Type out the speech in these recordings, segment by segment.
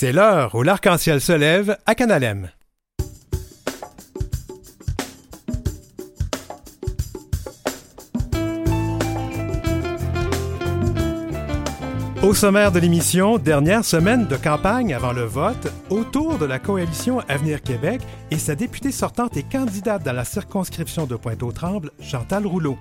C'est l'heure où l'arc-en-ciel se lève à Canalem. Au sommaire de l'émission, dernière semaine de campagne avant le vote, autour de la coalition Avenir Québec et sa députée sortante et candidate dans la circonscription de Pointe-aux-Trembles, Chantal Rouleau.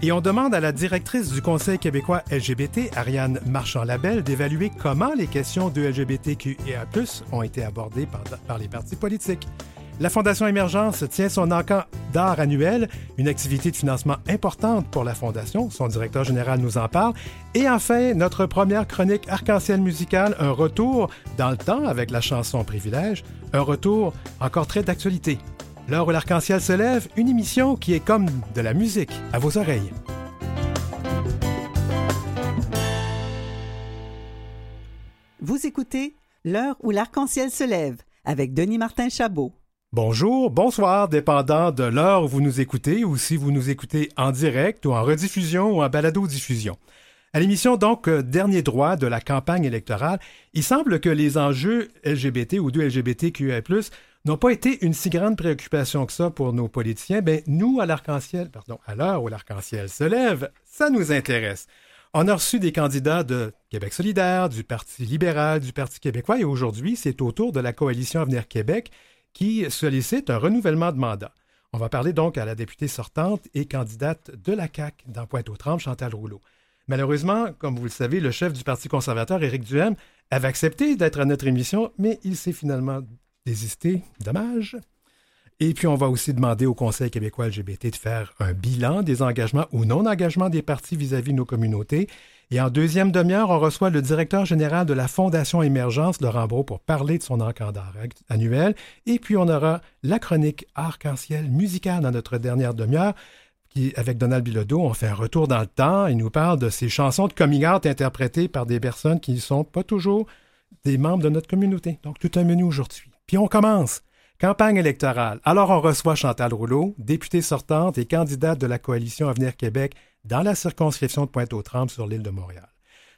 Et on demande à la directrice du Conseil québécois LGBT, Ariane Marchand-Labelle, d'évaluer comment les questions de LGBTQIA+, ont été abordées par, les partis politiques. La Fondation Émergence tient son encamp d'art annuel, une activité de financement importante pour la Fondation. Son directeur général nous en parle. Et enfin, notre première chronique arc-en-ciel musicale, un retour dans le temps avec la chanson Privilège, un retour encore très d'actualité. L'heure où l'arc-en-ciel se lève, une émission qui est comme de la musique à vos oreilles. Vous écoutez L'heure où l'arc-en-ciel se lève avec Denis Martin Chabot. Bonjour, bonsoir, dépendant de l'heure où vous nous écoutez ou si vous nous écoutez en direct ou en rediffusion ou en balado-diffusion. À l'émission donc euh, Dernier droit de la campagne électorale, il semble que les enjeux LGBT ou de LGBTQIA+, n'ont pas été une si grande préoccupation que ça pour nos politiciens. Ben nous à l'arc-en-ciel, pardon, à l'heure où l'arc-en-ciel se lève, ça nous intéresse. On a reçu des candidats de Québec solidaire, du Parti libéral, du Parti québécois et aujourd'hui, c'est au tour de la coalition Avenir Québec qui sollicite un renouvellement de mandat. On va parler donc à la députée sortante et candidate de la CAQ dans Pointe-aux-Trembles, Chantal Rouleau. Malheureusement, comme vous le savez, le chef du Parti conservateur, Éric Duhem, avait accepté d'être à notre émission, mais il s'est finalement désisté. Dommage. Et puis, on va aussi demander au Conseil québécois LGBT de faire un bilan des engagements ou non-engagements des partis vis-à-vis de nos communautés. Et en deuxième demi-heure, on reçoit le directeur général de la Fondation Émergence, Laurent Brault, pour parler de son encadre annuel. Et puis, on aura la chronique arc-en-ciel musicale dans notre dernière demi-heure. Qui, avec Donald Bilodeau, on fait un retour dans le temps. Il nous parle de ces chansons de coming out interprétées par des personnes qui ne sont pas toujours des membres de notre communauté. Donc, tout un menu aujourd'hui. Puis on commence. Campagne électorale. Alors on reçoit Chantal Rouleau, députée sortante et candidate de la coalition Avenir Québec dans la circonscription de Pointe-aux-Trembles sur l'île de Montréal.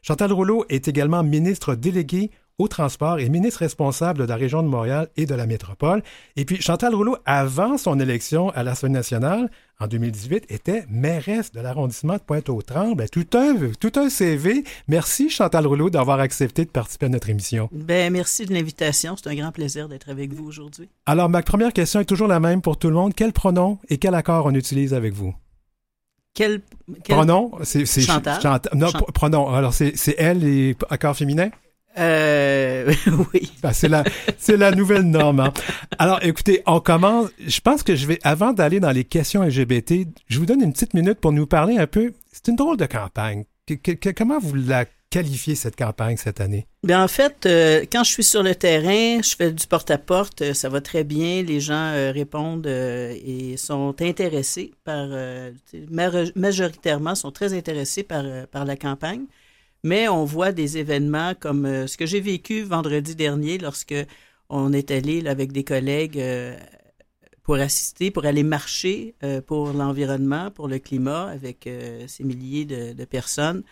Chantal Rouleau est également ministre déléguée au transport et ministre responsable de la région de Montréal et de la métropole. Et puis Chantal Rouleau, avant son élection à l'Assemblée nationale en 2018, était mairesse de l'arrondissement de Pointe-aux-Trembles. Tout un, tout un CV. Merci Chantal Rouleau d'avoir accepté de participer à notre émission. Ben merci de l'invitation. C'est un grand plaisir d'être avec vous aujourd'hui. Alors ma première question est toujours la même pour tout le monde. Quel pronom et quel accord on utilise avec vous? Quel, pronom? C'est Chantal. non, pronom. Alors c'est elle et accord féminin? Euh, oui. Ben, c'est la, c'est la nouvelle norme. Hein. Alors, écoutez, on commence. Je pense que je vais, avant d'aller dans les questions LGBT, je vous donne une petite minute pour nous parler un peu. C'est une drôle de campagne. comment vous la qualifiez cette campagne cette année? Bien, en fait, euh, quand je suis sur le terrain, je fais du porte-à-porte, euh, ça va très bien. Les gens répondent et sont intéressés par, majoritairement, sont très intéressés par, par la campagne mais on voit des événements comme euh, ce que j'ai vécu vendredi dernier lorsque on est allé avec des collègues euh, pour assister, pour aller marcher euh, pour l'environnement, pour le climat avec ces milliers de, personnes.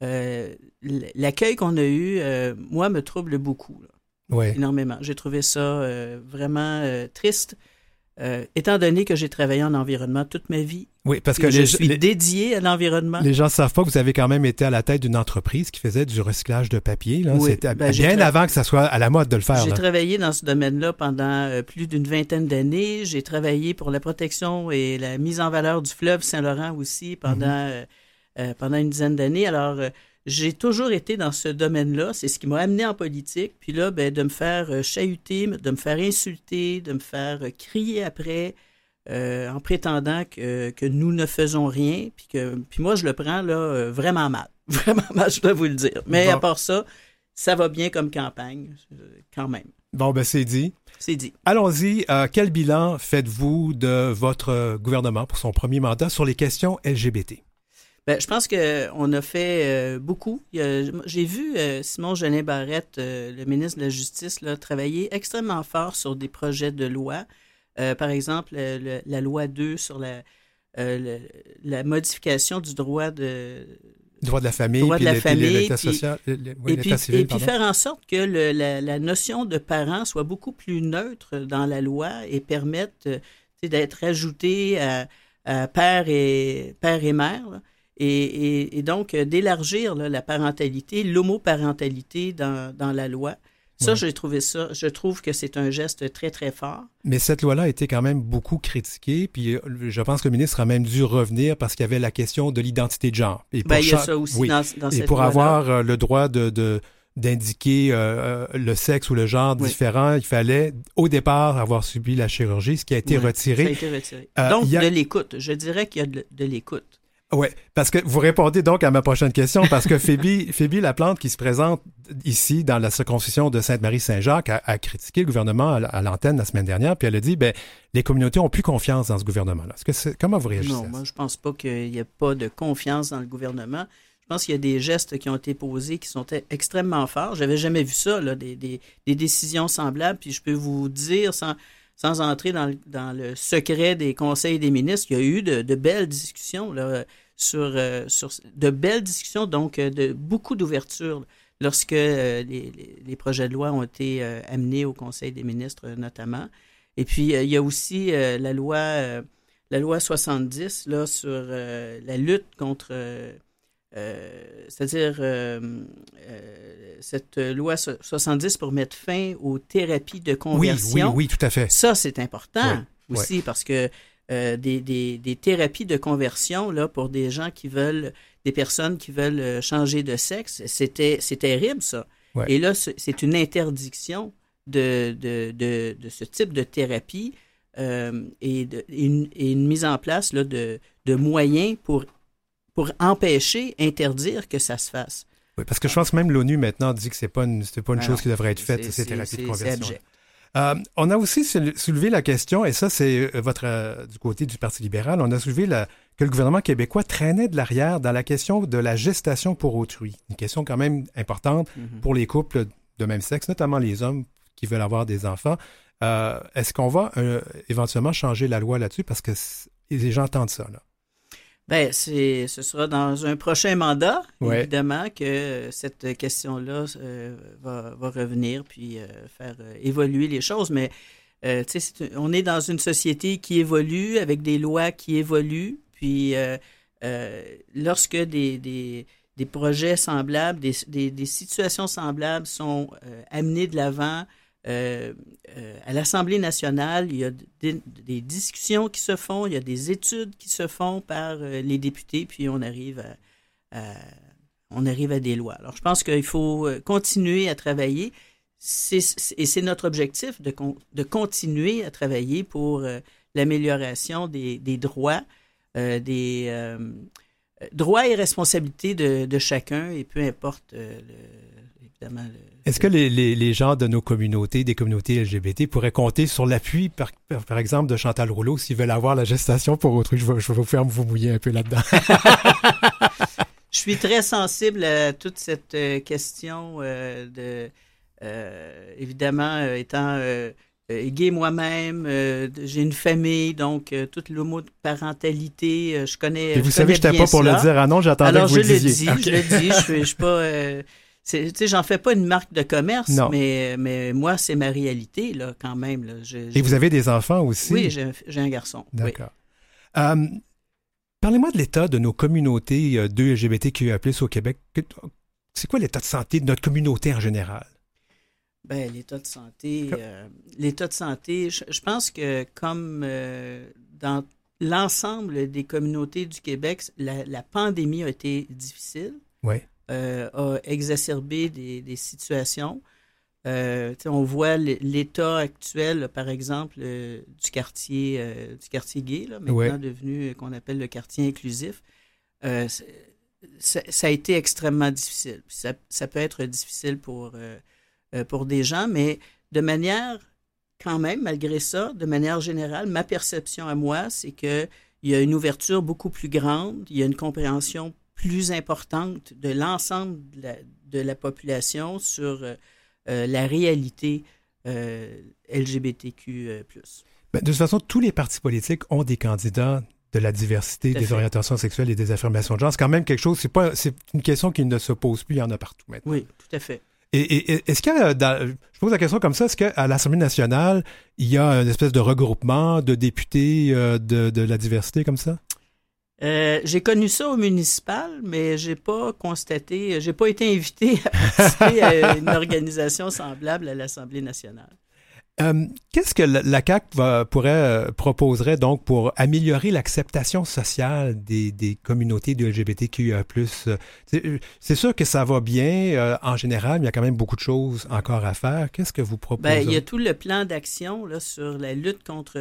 L'accueil qu'on a eu, moi, me trouble beaucoup, énormément. J'ai trouvé ça vraiment triste. Euh, étant donné que j'ai travaillé en environnement toute ma vie, oui, parce que je suis dédié à l'environnement. Les gens ne savent pas que vous avez quand même été à la tête d'une entreprise qui faisait du recyclage de papier. C'était ben, bien avant que ça soit à la mode de le faire. J'ai travaillé dans ce domaine-là pendant euh, plus d'une vingtaine d'années. J'ai travaillé pour la protection et la mise en valeur du fleuve Saint-Laurent aussi pendant, mhm. euh, pendant une dizaine d'années. Alors, j'ai toujours été dans ce domaine-là. C'est ce qui m'a amené en politique. Puis là, ben, de me faire euh, chahuter, de me faire insulter, de me faire euh, crier après, euh, en prétendant que, que, nous ne faisons rien. Puis, que, puis moi, je le prends là, vraiment mal. Vraiment mal, je dois vous le dire. Mais à part ça, ça va bien comme campagne, quand même. Bon, ben c'est dit. C'est dit. Allons-y. quel bilan faites-vous de votre gouvernement pour son premier mandat sur les questions LGBT? Ben, je pense qu'on a fait euh, beaucoup. J'ai vu euh, Simon Genet Barrette, euh, le ministre de la Justice, là, travailler extrêmement fort sur des projets de loi. par exemple, la loi 2 sur la, la modification du droit de droit de la famille, droit de la famille, et puis, faire en sorte que le- la, la notion de parent soit beaucoup plus neutre dans la loi et permette d'être ajoutée à, à père, et, père et mère. là. Et, et- et donc euh, d'élargir la parentalité, l'homoparentalité dans, dans la loi. Ça, Ouais. j'ai trouvé ça, je trouve que c'est un geste très, très fort. Mais cette loi-là a été quand même beaucoup critiquée, puis euh, je pense que le ministre a même dû revenir parce qu'il y avait la question de l'identité de genre. Et pour Ben, il y a ça aussi oui. dans, dans Et cette pour loi-là. avoir euh, le droit de, de- d'indiquer euh, le sexe ou le genre Oui. différent, il fallait au départ avoir subi la chirurgie, ce qui a été Ouais, Ça a retiré. été retiré. Euh, donc, a- de l'écoute. Je dirais qu'il y a de, de l'écoute. Oui, parce que vous répondez donc à ma prochaine question, parce que Phoebe, Phoebe Laplante, qui se présente ici dans la circoncision de Sainte-Marie-Saint-Jacques, a, a critiqué le gouvernement à, à l'antenne la semaine dernière, puis elle a dit, ben, les communautés ont plus confiance dans ce gouvernement-là. Est-ce que c'est, comment vous réagissez? Non, à ça? moi, je pense pas qu'il n'y ait pas de confiance dans le gouvernement. Je pense qu'il y a des gestes qui ont été posés qui sont extrêmement forts. J'avais jamais vu ça, là, des, des- des décisions semblables. Puis je peux vous dire, sans, sans entrer dans le, dans le secret des conseils des ministres, il y a eu de, de belles discussions là, sur, euh, sur de belles discussions, donc euh, de beaucoup d'ouverture lorsque euh, les, les- projets de loi ont été euh, amenés au Conseil des ministres notamment. Et puis il y a aussi la loi la loi 70 là sur la lutte contre euh, c'est-à-dire euh, euh, cette loi so- 70 pour mettre fin aux thérapies de Oui, conversion. oui, oui, tout à fait. Ça, c'est important Oui, aussi parce que des, des- des thérapies de conversion là, pour des gens qui veulent, des personnes qui veulent changer de sexe, c'était, c'est terrible ça. Et là, c'est une interdiction de, de, de, de ce type de thérapie et, de- et une, et une mise en place là, de, de moyens pour, pour empêcher, interdire que ça se fasse. Oui, parce que je pense que même l'ONU maintenant dit que c'est pas une, pas une Ah chose qui devrait être faite, ces thérapies de conversion. Euh, on a aussi sou- soulevé la question, et ça c'est euh, votre euh, du côté du Parti libéral, on a soulevé la- que le gouvernement québécois traînait de l'arrière dans la question de la gestation pour autrui. Une question quand même importante Mhm. pour les couples de même sexe, notamment les hommes qui veulent avoir des enfants. Euh, Est-ce qu'on va éventuellement changer la loi là-dessus? Parce que les gens entendent ça. Là. Ben, c'est, ce sera dans un prochain mandat, Ouais. évidemment, que cette question-là euh, va, va revenir puis euh, faire euh, évoluer les choses. Mais, tu sais, c'est- on est dans une société qui évolue avec des lois qui évoluent. Puis, lorsque des, des, des projets semblables, des, des, des situations semblables sont amenées de l'avant, euh, euh, à l'Assemblée nationale, il y a des, discussions qui se font, il y a des études qui se font par euh, les députés, puis on arrive à, on arrive à des lois. Alors, je pense qu'il faut continuer à travailler, et c'est notre objectif de, con- de continuer à travailler pour l'amélioration des, droits, des droits et responsabilités de, chacun, et peu importe, évidemment, le- Est-ce que les, les- les gens de nos communautés, des communautés LGBT, pourraient compter sur l'appui, par, exemple, de Chantal Rouleau s'ils veulent avoir la gestation pour autrui? Je vais, je vais vous faire vous mouiller un peu là-dedans. Je suis très sensible à toute cette euh, question euh, de, euh, évidemment, euh, étant gay moi-même, euh, j'ai une famille, donc euh, toute l'homoparentalité, euh, je connais. Et vous je savez, je n'étais pas pour le dire. Ah non, j'attendais Alors que vous je le le disiez. dis, Ok. je le dis, je suis, je suis pas. J'en fais pas une marque de commerce, Non. mais mais moi c'est ma réalité là, quand même. Là. Je- Et vous avez des enfants aussi? Oui, j'ai un- garçon. oui. D'accord. Euh, Parlez-moi de l'état de nos communautés euh, de LGBTQIA+, au Québec. C'est quoi l'état de santé de notre communauté en général? Ben, l'état de santé, euh, l'état de santé, je, je pense que comme euh, dans l'ensemble des communautés du Québec, la, la pandémie a été difficile, Oui. Euh, a exacerbé des, des situations. Euh, on voit l'état actuel, là, par exemple, euh, du quartier euh, du quartier gay, là, maintenant Ouais. devenu qu'on appelle le quartier inclusif. Ça, ça a été extrêmement difficile. Ça, ça peut être difficile pour, pour des gens, mais de manière, quand même, malgré ça, de manière générale, ma perception à moi, c'est qu'il y a une ouverture beaucoup plus grande, il y a une compréhension plus importante de l'ensemble de la, de la population sur euh, euh, la réalité euh, LGBTQ+. Ben, de toute façon, tous les partis politiques ont des candidats de la diversité, des fait. orientations sexuelles et des affirmations de genre. C'est quand même quelque chose, c'est pas, c'est une question qui ne se pose plus, il y en a partout maintenant. Oui, tout à fait. Et, et- et est-ce qu'il y a, dans- je pose la question comme ça, est-ce qu'à l'Assemblée nationale, il y a une espèce de regroupement de députés euh, de, de la diversité comme ça? Euh, j'ai connu ça au municipal, mais j'ai pas constaté, j'ai pas été invité à participer à une organisation semblable à l'Assemblée nationale. Euh, Qu'est-ce que la, va- pourrait, euh, proposerait donc pour améliorer l'acceptation sociale des, des communautés de LGBTQIA+. C'est sûr que ça va bien euh, en général, mais il y a quand même beaucoup de choses encore à faire. Qu'est-ce que vous proposez? Ben, il y a tout le plan d'action sur la lutte contre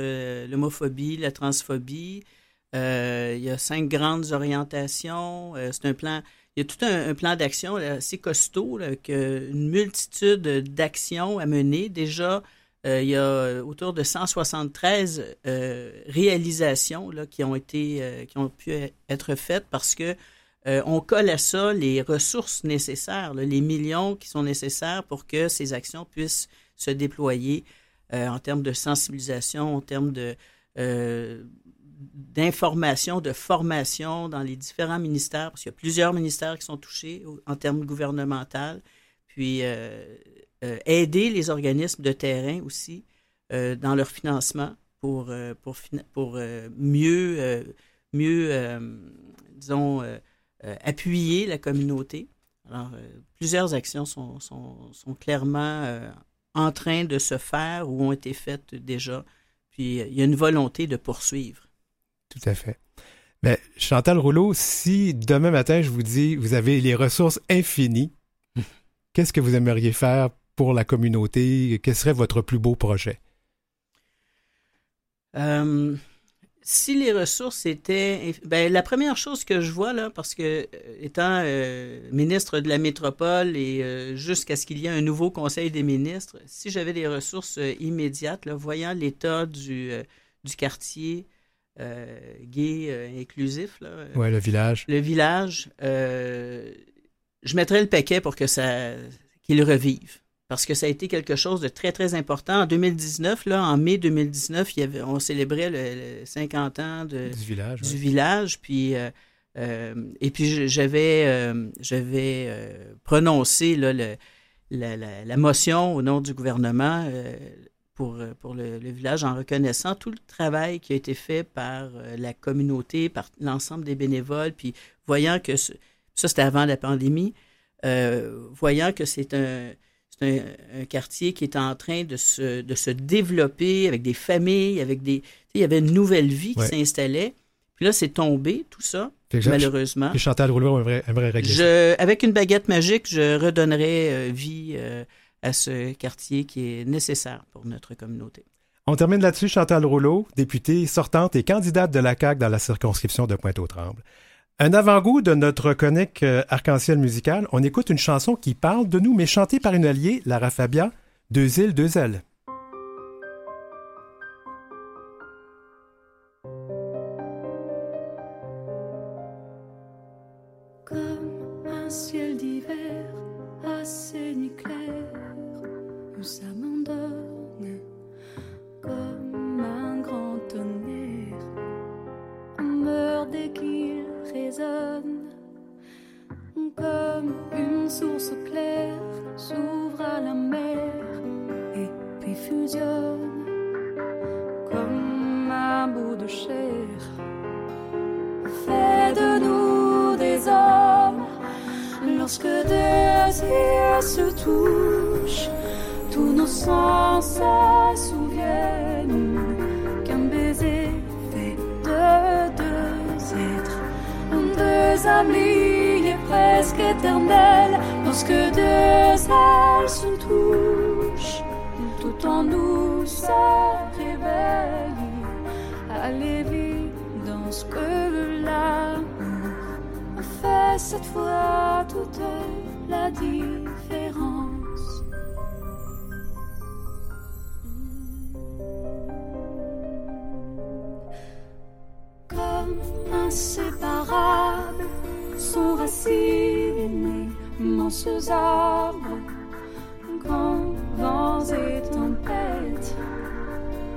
l'homophobie, la transphobie. Euh, il y a cinq grandes orientations. Euh, c'est un plan. Il y a tout un, plan d'action assez costaud, là, que, une multitude d'actions à mener. Déjà, euh, il y a autour de 173 euh, réalisations qui ont été, euh, qui ont pu être faites parce que euh, on colle à ça les ressources nécessaires, les millions qui sont nécessaires pour que ces actions puissent se déployer euh, en termes de sensibilisation, en termes de euh, d'information, de formation dans les différents ministères, parce qu'il y a plusieurs ministères qui sont touchés en termes gouvernementaux, puis euh, euh, aider les organismes de terrain aussi euh, dans leur financement pour, pour, pour mieux, mieux disons, appuyer la communauté. Alors, plusieurs actions sont, sont, sont clairement en train de se faire ou ont été faites déjà. Puis, il y a une volonté de poursuivre. Tout à fait. Mais Chantal Rouleau, si demain matin je vous dis vous avez les ressources infinies, qu'est-ce que vous aimeriez faire pour la communauté? Quel serait votre plus beau projet? Euh, si les ressources étaient... Ben, la première chose que je vois, là, parce que euh, étant euh, ministre de la métropole et euh, jusqu'à ce qu'il y ait un nouveau conseil des ministres, si j'avais des ressources euh, immédiates, là, voyant l'état du, euh, du quartier euh, gay euh, inclusif, là, euh, Ouais, le village. le village, euh, je mettrais le paquet pour que ça qu'il revive. Parce que ça a été quelque chose de très, très important. En 2019, là, en mai 2019, il y avait, on célébrait le, le 50 ans de, Du village. du ouais. village. Puis, euh, euh, et puis, j'avais, euh, j'avais euh, prononcé là, le- la, la- la motion au nom du gouvernement euh, pour, euh, pour le, le village en reconnaissant tout le travail qui a été fait par euh, la communauté, par l'ensemble des bénévoles, puis voyant que ce- ça, c'était avant la pandémie, euh, voyant que c'est un, un, un quartier qui est en train de se, de se développer avec des familles, avec des. Il y avait une nouvelle vie qui Ouais. s'installait. Puis là, c'est tombé, tout ça, malheureusement. puis Chantal Rouleau aimerait, aimerait régler ça. Je, avec une baguette magique, je redonnerais euh, vie euh, à ce quartier qui est nécessaire pour notre communauté. On termine là-dessus, Chantal Rouleau, députée sortante et candidate de la CAQ dans la circonscription de Pointe-aux-Trembles. Un avant-goût de notre chronique euh, arc-en-ciel musical, on écoute une chanson qui parle de nous, mais chantée par une alliée, Lara Fabia, Deux îles, deux ailes. Source claire s'ouvre à la mer et puis fusionne comme un bout de chair fait de nous des hommes. Lorsque deux yeux se touchent, tous nos sens se souviennent qu'un baiser fait de deux êtres, deux liées presque éternelles. Lorsque deux ailes se touchent, tout en nous se réveille à l'évidence que l'amour fait cette fois toute la différence. Racines immenses arbres, grands vents et tempêtes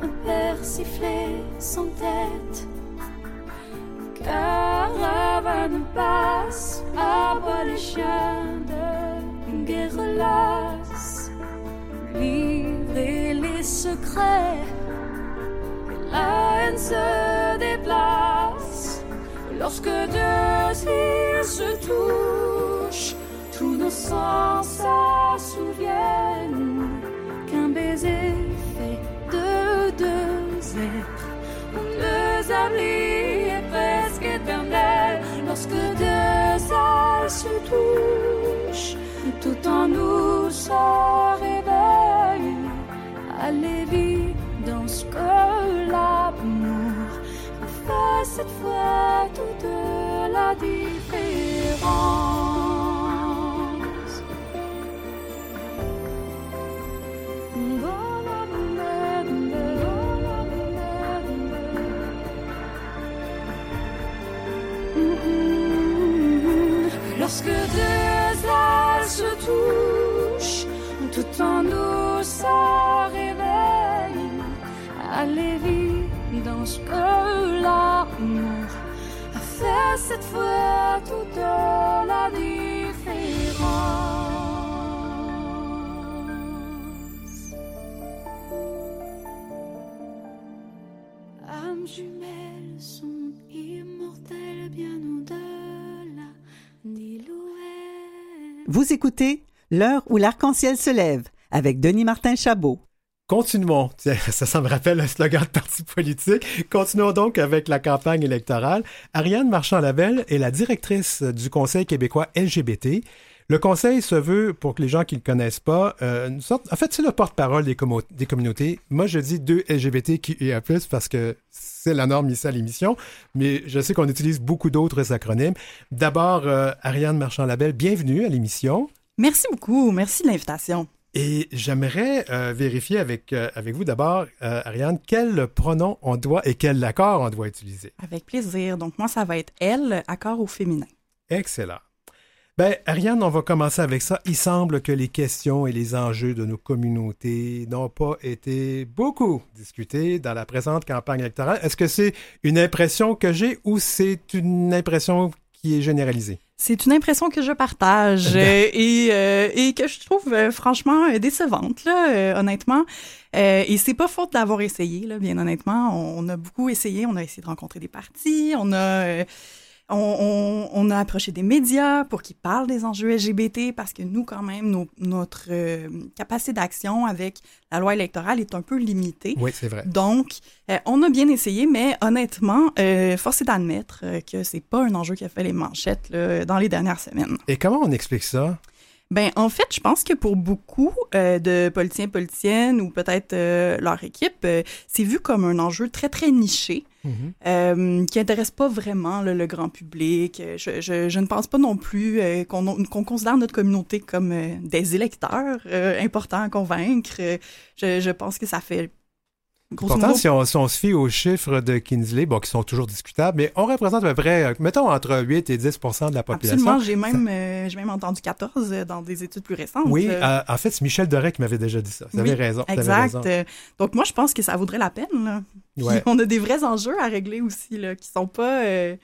un père sifflé sans tête caravane passe, aboie les chiens de guerre lasse, livrer les secrets, la haine se. Lorsque deux yeux se touchent, tous nos sens s'assouviennent qu'un baiser fait de deux êtres, deux amis et presque éternels. Lorsque deux âmes se touchent, tout en nous se réveille à l'évidence que l'amour cette fois toute la différence. Lorsque deux âmes se touchent, tout en nous se réveille à l'évidence que l'amour a fait cette fois toute la différence. âmes jumelles sont immortelles bien au-delà. Vous écoutez L'heure où l'arc-en-ciel se lève avec Denis Martin Chabot. Continuons. Ça, me rappelle un slogan de parti politique. Continuons donc avec la campagne électorale. Ariane Marchand-Lavelle est la directrice du Conseil québécois LGBT. Le Conseil se veut, pour que les gens qui ne le connaissent pas, euh, une sorte. En fait, c'est le porte-parole des, communautés. Moi, je dis deux LGBT qui et plus parce que c'est la norme ici à l'émission, mais je sais qu'on utilise beaucoup d'autres acronymes. D'abord, euh, Ariane Marchand-Lavelle, bienvenue à l'émission. Merci beaucoup. Merci de l'invitation. Et j'aimerais euh, vérifier avec, euh, avec vous d'abord, euh, Ariane, quel pronom on doit et quel accord on doit utiliser? Avec plaisir. Donc, moi, ça va être elle, accord au féminin. Excellent. Ben, Ariane, on va commencer avec ça. Il semble que les questions et les enjeux de nos communautés n'ont pas été beaucoup discutés dans la présente campagne électorale. Est-ce que c'est une impression que j'ai ou c'est une impression qui est généralisée? C'est une impression que je partage euh, et, euh, et que je trouve euh, franchement décevante, là, euh, honnêtement. Euh, et c'est pas faute d'avoir essayé, là, bien honnêtement. On, on a beaucoup essayé. On a essayé de rencontrer des partis. On a, euh, on, on- on a approché des médias pour qu'ils parlent des enjeux LGBT parce que nous, quand même, nos- notre euh, capacité d'action avec la loi électorale est un peu limitée. Oui, c'est vrai. Donc, euh, on a bien essayé, mais honnêtement, euh, force est d'admettre que c'est pas un enjeu qui a fait les manchettes là, dans les dernières semaines. Et comment on explique ça? Ben, en fait, je pense que pour beaucoup euh, de politiciens, politiciennes ou peut-être euh, leur équipe, euh, c'est vu comme un enjeu très, très niché. Mhm. euh, qui intéresse pas vraiment là, le grand public. Je, je, je ne pense pas non plus qu'on qu'on considère notre communauté comme des électeurs importants à convaincre. Je, je pense que ça fait Pourtant, si on, si on se fie aux chiffres de Kinsley, bon, qui sont toujours discutables, mais on représente à peu près, euh, mettons, entre 8 et 10 de la population. Absolument, j'ai même, euh, j'ai même entendu 14 euh, dans des études plus récentes. Oui, Euh, en fait, c'est Michel Doré qui m'avait déjà dit ça. Vous avez oui, raison. Exact. raison. Donc moi, je pense que ça vaudrait la peine. Là. Ouais. On a des vrais enjeux à régler aussi, là, qui sont pas, euh,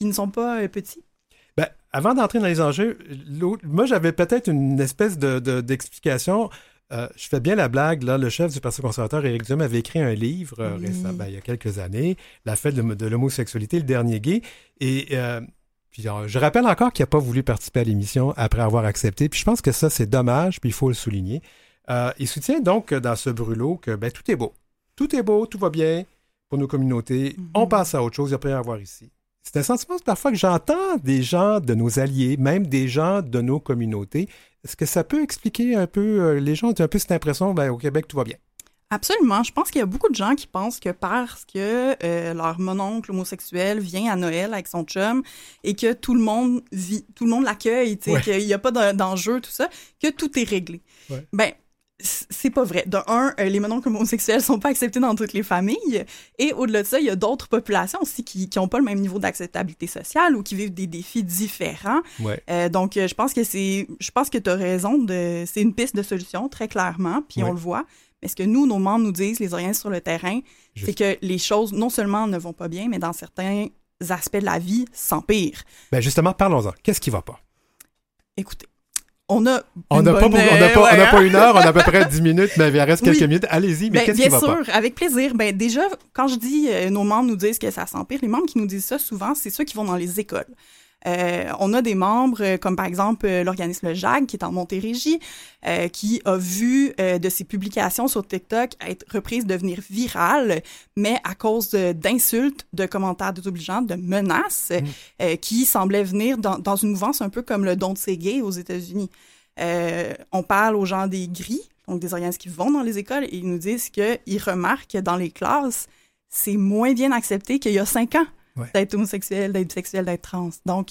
qui ne sont pas petits. Ben, avant d'entrer dans les enjeux, moi, j'avais peut-être une espèce de, de- d'explication. Euh, je fais bien la blague, là, le chef du Parti conservateur, Éric Duhem, avait écrit un livre euh, récemment, ben, il y a quelques années, La fête de, de l'homosexualité, le dernier gay. Et euh, puis, je rappelle encore qu'il n'a pas voulu participer à l'émission après avoir accepté. Puis je pense que ça, c'est dommage, puis il faut le souligner. Il soutient donc dans ce brûlot que ben, tout est beau. Tout est beau, tout va bien pour nos communautés. Mhm. On passe à autre chose, il n'y a pas à avoir ici. C'est un sentiment parfois que j'entends des gens de nos alliés, même des gens de nos communautés. Est-ce que ça peut expliquer un peu, euh, les gens? Ont un peu cette impression, ben, au Québec, tout va bien. Absolument. Je pense qu'il y a beaucoup de gens qui pensent que parce que euh, leur mononcle homosexuel vient à Noël avec son chum et que tout le monde vit, tout le monde l'accueille, tu sais, Ouais. qu'il n'y a pas d'en- d'enjeu, tout ça, que tout est réglé. Ouais. Ben, c'est pas vrai. De un, euh, les mononcles homosexuels sont pas acceptés dans toutes les familles. Et au-delà de ça, il y a d'autres populations aussi qui qui ont pas le même niveau d'acceptabilité sociale ou qui vivent des défis différents. Ouais. Euh, donc, euh, je pense que c'est, je pense que tu as raison de, c'est une piste de solution très clairement, puis Ouais. on le voit. Mais ce que nous, nos membres nous disent, les organismes sur le terrain, Juste. c'est que les choses non seulement ne vont pas bien, mais dans certains aspects de la vie s'empirent. Ben justement, parlons-en. Qu'est-ce qui va pas? Écoutez, on a On n'a pas, bonne, on pas, on hein? une heure, on a à peu près 10 minutes, mais il reste quelques Oui. minutes. Allez-y, mais Ben, qu'est-ce bien qui va sûr, pas? avec plaisir. Ben, déjà, quand je dis euh, nos membres nous disent que ça s'empire, les membres qui nous disent ça souvent, c'est ceux qui vont dans les écoles. Euh, on a des membres, euh, comme par exemple euh, l'organisme JAG, qui est en Montérégie, euh, qui a vu euh, de ses publications sur TikTok être reprises, devenir virales, mais à cause de- d'insultes, de, commentaires désobligeants, de menaces, Mm. euh, qui semblaient venir dans, dans une mouvance un peu comme le Don't Say Gay aux États-Unis. Euh, on parle aux gens des gris, donc des organismes qui vont dans les écoles, et ils nous disent qu'ils remarquent que dans les classes, c'est moins bien accepté qu'il y a cinq ans Ouais. d'être homosexuel, d'être bisexuel, d'être trans. Donc,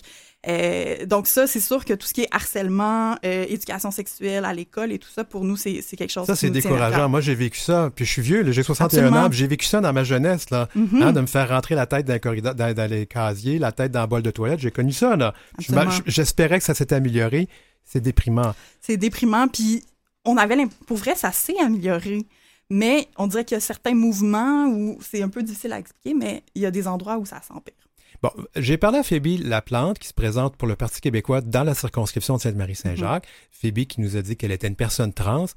euh, donc ça, c'est sûr que tout ce qui est harcèlement, euh, éducation sexuelle à l'école et tout ça, pour nous, c'est quelque chose Ça, c'est décourageant. Moi, j'ai vécu ça. Puis je suis vieux, j'ai 61 Absolument. ans. J'ai vécu ça dans ma jeunesse, là. Mhm. Hein, de me faire rentrer la tête dans, le corridor, dans, dans les casiers, la tête dans le bol de toilette. J'ai connu ça, là. J'espérais que ça s'était amélioré. C'est déprimant. C'est déprimant, puis on avait pour vrai, ça s'est amélioré. Mais on dirait qu'il y a certains mouvements où c'est un peu difficile à expliquer, mais il y a des endroits où ça s'empire. Bon, j'ai parlé à Phoebe Laplante, qui se présente pour le Parti québécois dans la circonscription de Sainte-Marie-Saint-Jacques. Phoebe qui nous a dit qu'elle était une personne trans.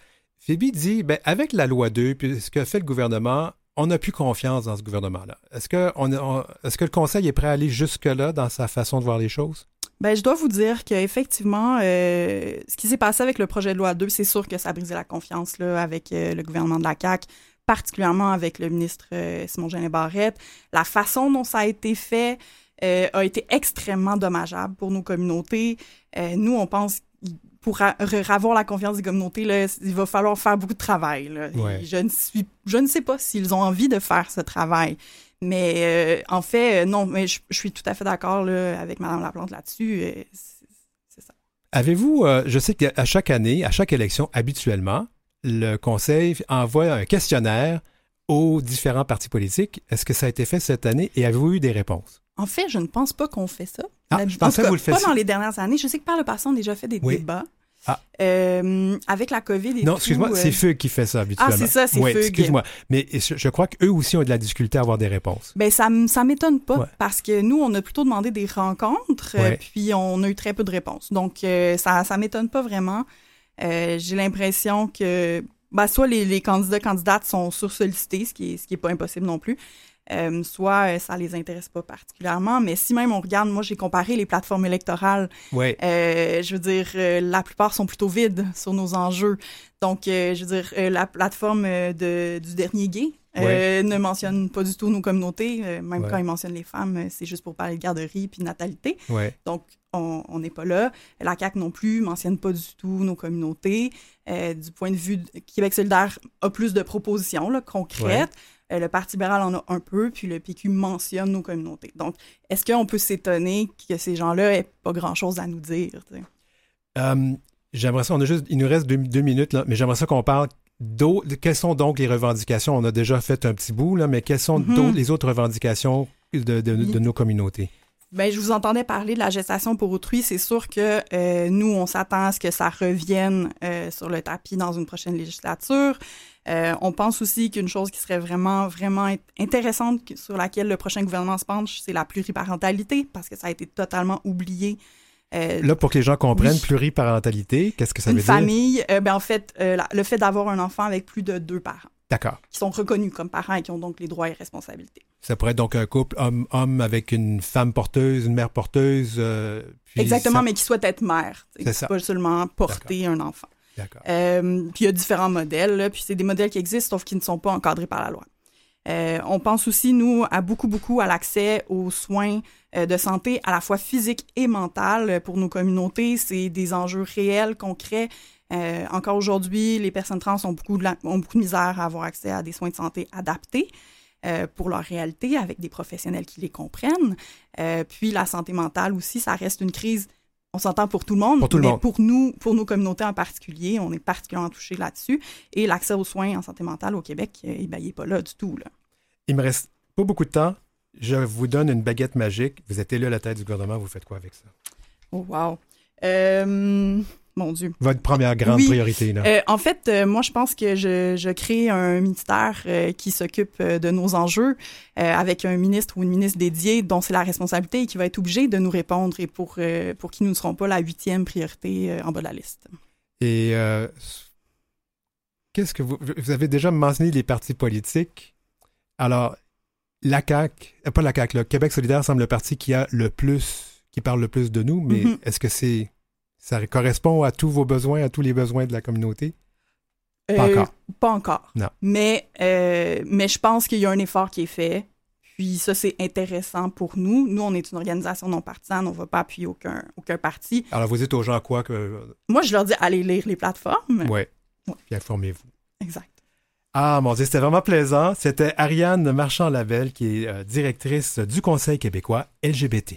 Phoebe dit, ben, avec la loi 2, puis ce que fait le gouvernement, on n'a plus confiance dans ce gouvernement-là. Est-ce que, on, on- est-ce que le Conseil est prêt à aller jusque-là dans sa façon de voir les choses? Ben, je dois vous dire qu'effectivement, euh, ce qui s'est passé avec le projet de loi 2, c'est sûr que ça a brisé la confiance là, avec euh, le gouvernement de la CAQ, particulièrement avec le ministre euh, Simon-Jeanin Barrette. La façon dont ça a été fait euh, a été extrêmement dommageable pour nos communautés. Nous, on pense pour avoir la confiance des communautés, là, il va falloir faire beaucoup de travail. là. Ouais. Et Je, ne suis, je ne sais pas s'ils ont envie de faire ce travail. Mais euh, en fait, euh, non, mais je, je suis tout à fait d'accord avec Mme Laplante là-dessus. euh, c'est- ça. Avez-vous, euh, je sais qu'à chaque année, à chaque élection, habituellement, le Conseil envoie un questionnaire aux différents partis politiques. Est-ce que ça a été fait cette année et avez-vous eu des réponses? En fait, je ne pense pas qu'on fait ça. Ah, je pensais que vous le Pas faisiez. dans les dernières années. Je sais que par le passé, on a déjà fait des Oui. débats. Ah. Euh, avec la COVID et Non, excuse-moi, euh, c'est Fugue qui fait ça habituellement. Ah, c'est ça, c'est Oui, Fugue. excuse-moi. Mais je, je crois qu'eux aussi ont de la difficulté à avoir des réponses. Ben ça ça m'étonne pas Ouais. parce que nous on a plutôt demandé des rencontres euh, Ouais. puis on a eu très peu de réponses. Donc euh, ça ça m'étonne pas vraiment. Euh, j'ai l'impression que ben, soit les, les candidats candidates sont sursollicités, ce qui est ce qui est pas impossible non plus. Euh, soit euh, ça les intéresse pas particulièrement, mais si même on regarde, moi j'ai comparé les plateformes électorales Oui. euh, je veux dire, euh, la plupart sont plutôt vides sur nos enjeux. Donc, je veux dire, la plateforme de, du dernier gay euh, ne mentionne pas du tout nos communautés. euh, même Ouais. quand il mentionne les femmes, c'est juste pour parler de garderie puis de natalité. Oui. Donc, on on n'est pas là. La CAQ non plus mentionne pas du tout nos communautés. Euh, du point de vue de Québec solidaire a plus de propositions là, concrètes. Euh, le Parti libéral en a un peu, puis le PQ mentionne nos communautés. Donc, est-ce qu'on peut s'étonner que ces gens-là aient pas grand-chose à nous dire? Euh, j'aimerais ça, on a juste, il nous reste deux, deux minutes, là, mais j'aimerais ça qu'on parle quelles sont donc les revendications? On a déjà fait un petit bout, là, mais quelles sont Mhm. les autres revendications de, de- de Oui. nos communautés? Ben, je vous entendais parler de la gestation pour autrui. C'est sûr que euh, nous, on s'attend à ce que ça revienne euh, sur le tapis dans une prochaine législature. Euh, on pense aussi qu'une chose qui serait vraiment, vraiment int- intéressante sur laquelle le prochain gouvernement se penche, c'est la pluriparentalité, parce que ça a été totalement oublié. Euh, Là, pour que les gens comprennent, Oui. pluriparentalité, qu'est-ce que ça une veut dire? famille, euh, ben, en fait, euh, la- le fait d'avoir un enfant avec plus de deux parents, D'accord. qui sont reconnus comme parents et qui ont donc les droits et responsabilités. Ça pourrait être donc un couple homme-homme avec une femme porteuse, une mère porteuse. euh, puis Exactement, ça- mais qui souhaite être mère. C'est ça. Pas seulement porter un enfant. D'accord. Euh, puis il y a différents modèles, là, puis c'est des modèles qui existent, sauf qui ne sont pas encadrés par la loi. Euh, on pense aussi, nous, à beaucoup, beaucoup à l'accès aux soins de santé, à la fois physique et mental euh, pour nos communautés. C'est des enjeux réels, concrets. Euh, encore aujourd'hui, les personnes trans ont beaucoup, de la- ont beaucoup de misère à avoir accès à des soins de santé adaptés euh, pour leur réalité, avec des professionnels qui les comprennent. Euh, puis la santé mentale aussi, ça reste une crise on s'entend pour tout le monde, Pour tout le mais monde. pour nous, pour nos communautés en particulier, on est particulièrement touchés là-dessus. Et l'accès aux soins en santé mentale au Québec, eh ben, il n'est pas là du tout. Là. Il me reste pas beaucoup de temps. Je vous donne une baguette magique. Vous êtes élu à la tête du gouvernement. Vous faites quoi avec ça? Oh, wow. Euh, mon Dieu. Votre première grande Oui. priorité, là. Euh, en fait, euh, moi, je pense que je, je crée un ministère euh, qui s'occupe de nos enjeux avec un ministre ou une ministre dédiée dont c'est la responsabilité et qui va être obligé de nous répondre et pour, pour qui nous ne serons pas la huitième priorité en bas de la liste. Et qu'est-ce que vous... Vous avez déjà mentionné les partis politiques? Alors, la CAQ, pas la CAQ, le Québec solidaire semble le parti qui a le plus, qui parle le plus de nous, mais Mhm. est-ce que c'est... Ça correspond à tous vos besoins, à tous les besoins de la communauté? Pas Euh, encore. Pas encore. Non. Mais, euh, mais je pense qu'il y a un effort qui est fait. Puis ça, c'est intéressant pour nous. Nous, on est une organisation non partisane. On ne va pas appuyer aucun, aucun parti. Alors, vous dites aux gens quoi que... Moi, je leur dis, allez lire les plateformes. Ouais. Puis informez-vous. Exact. Ah, mon Dieu, c'était vraiment plaisant. C'était Ariane Marchand-Lavelle, qui est euh, directrice du Conseil québécois LGBT.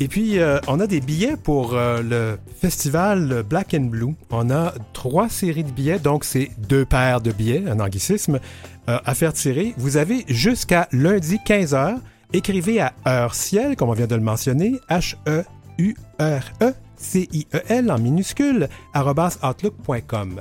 Et puis, euh, on a des billets pour euh, le festival Black and Blue. On a trois séries de billets, donc c'est deux paires de billets, un anglicisme, euh, à faire tirer. Vous avez jusqu'à lundi 15h. Écrivez à Heure Ciel, comme on vient de le mentionner, H-E-U-R-E-C-I-E-L en minuscule, outlook.com.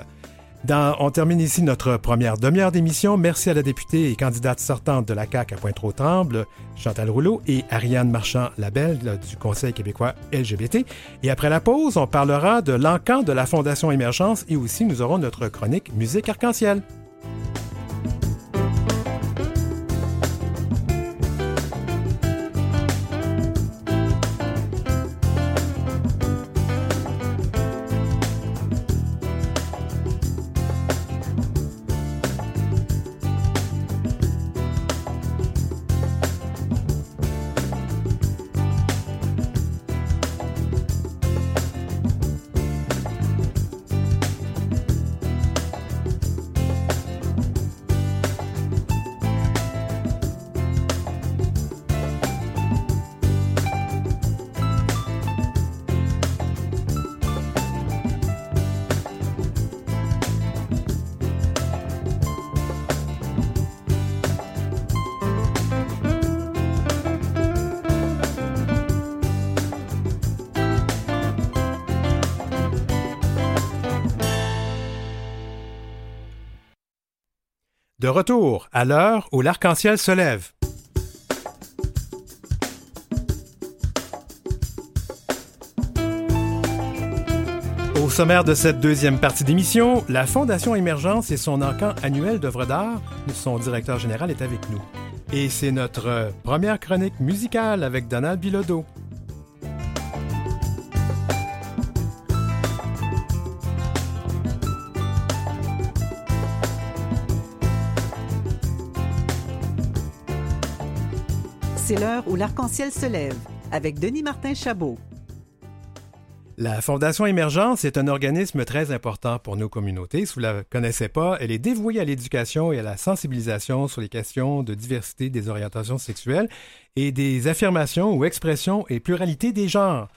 On termine ici notre première demi-heure d'émission. Merci à la députée et candidate sortante de la CAQ à Pointe-aux-Trembles, Chantal Rouleau, et Ariane Marchand-Labelle du Conseil québécois LGBT. Et après la pause, on parlera de l'encan de la Fondation Émergence et aussi nous aurons notre chronique Musique Arc-en-Ciel. De retour à l'heure où l'arc-en-ciel se lève. Au sommaire de cette deuxième partie d'émission, la Fondation Émergence et son encan annuel d'œuvres d'art, son directeur général est avec nous. Et c'est notre première chronique musicale avec Donald Bilodeau. L'heure où l'arc-en-ciel se lève avec Denis Martin Chabot. La Fondation Émergence est un organisme très important pour nos communautés. Si vous ne la connaissez pas, elle est dévouée à l'éducation et à la sensibilisation sur les questions de diversité des orientations sexuelles et des affirmations ou expressions et pluralité des genres.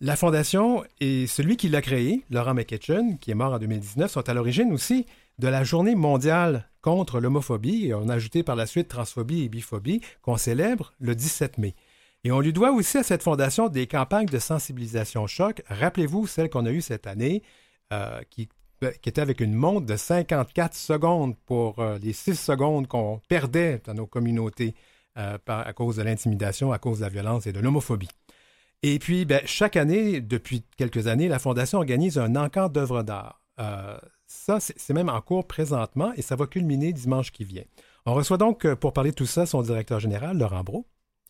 La Fondation et celui qui l'a créée, Laurent McKitchen, qui est mort en 2019, sont à l'origine aussi de la Journée mondiale contre l'homophobie, et on a ajouté par la suite transphobie et biphobie, qu'on célèbre le 17 mai. Et on lui doit aussi à cette fondation des campagnes de sensibilisation choc. Rappelez-vous celle qu'on a eue cette année, euh, qui, qui était avec une montre de 54 secondes pour euh, les 6 secondes qu'on perdait dans nos communautés euh, à cause de l'intimidation, à cause de la violence et de l'homophobie. Et puis, ben, chaque année, depuis quelques années, la Fondation organise un encamp d'œuvres d'art. Ça, c'est même en cours présentement et ça va culminer dimanche qui vient. On reçoit donc, euh, pour parler de tout ça, son directeur général, Laurent Brault.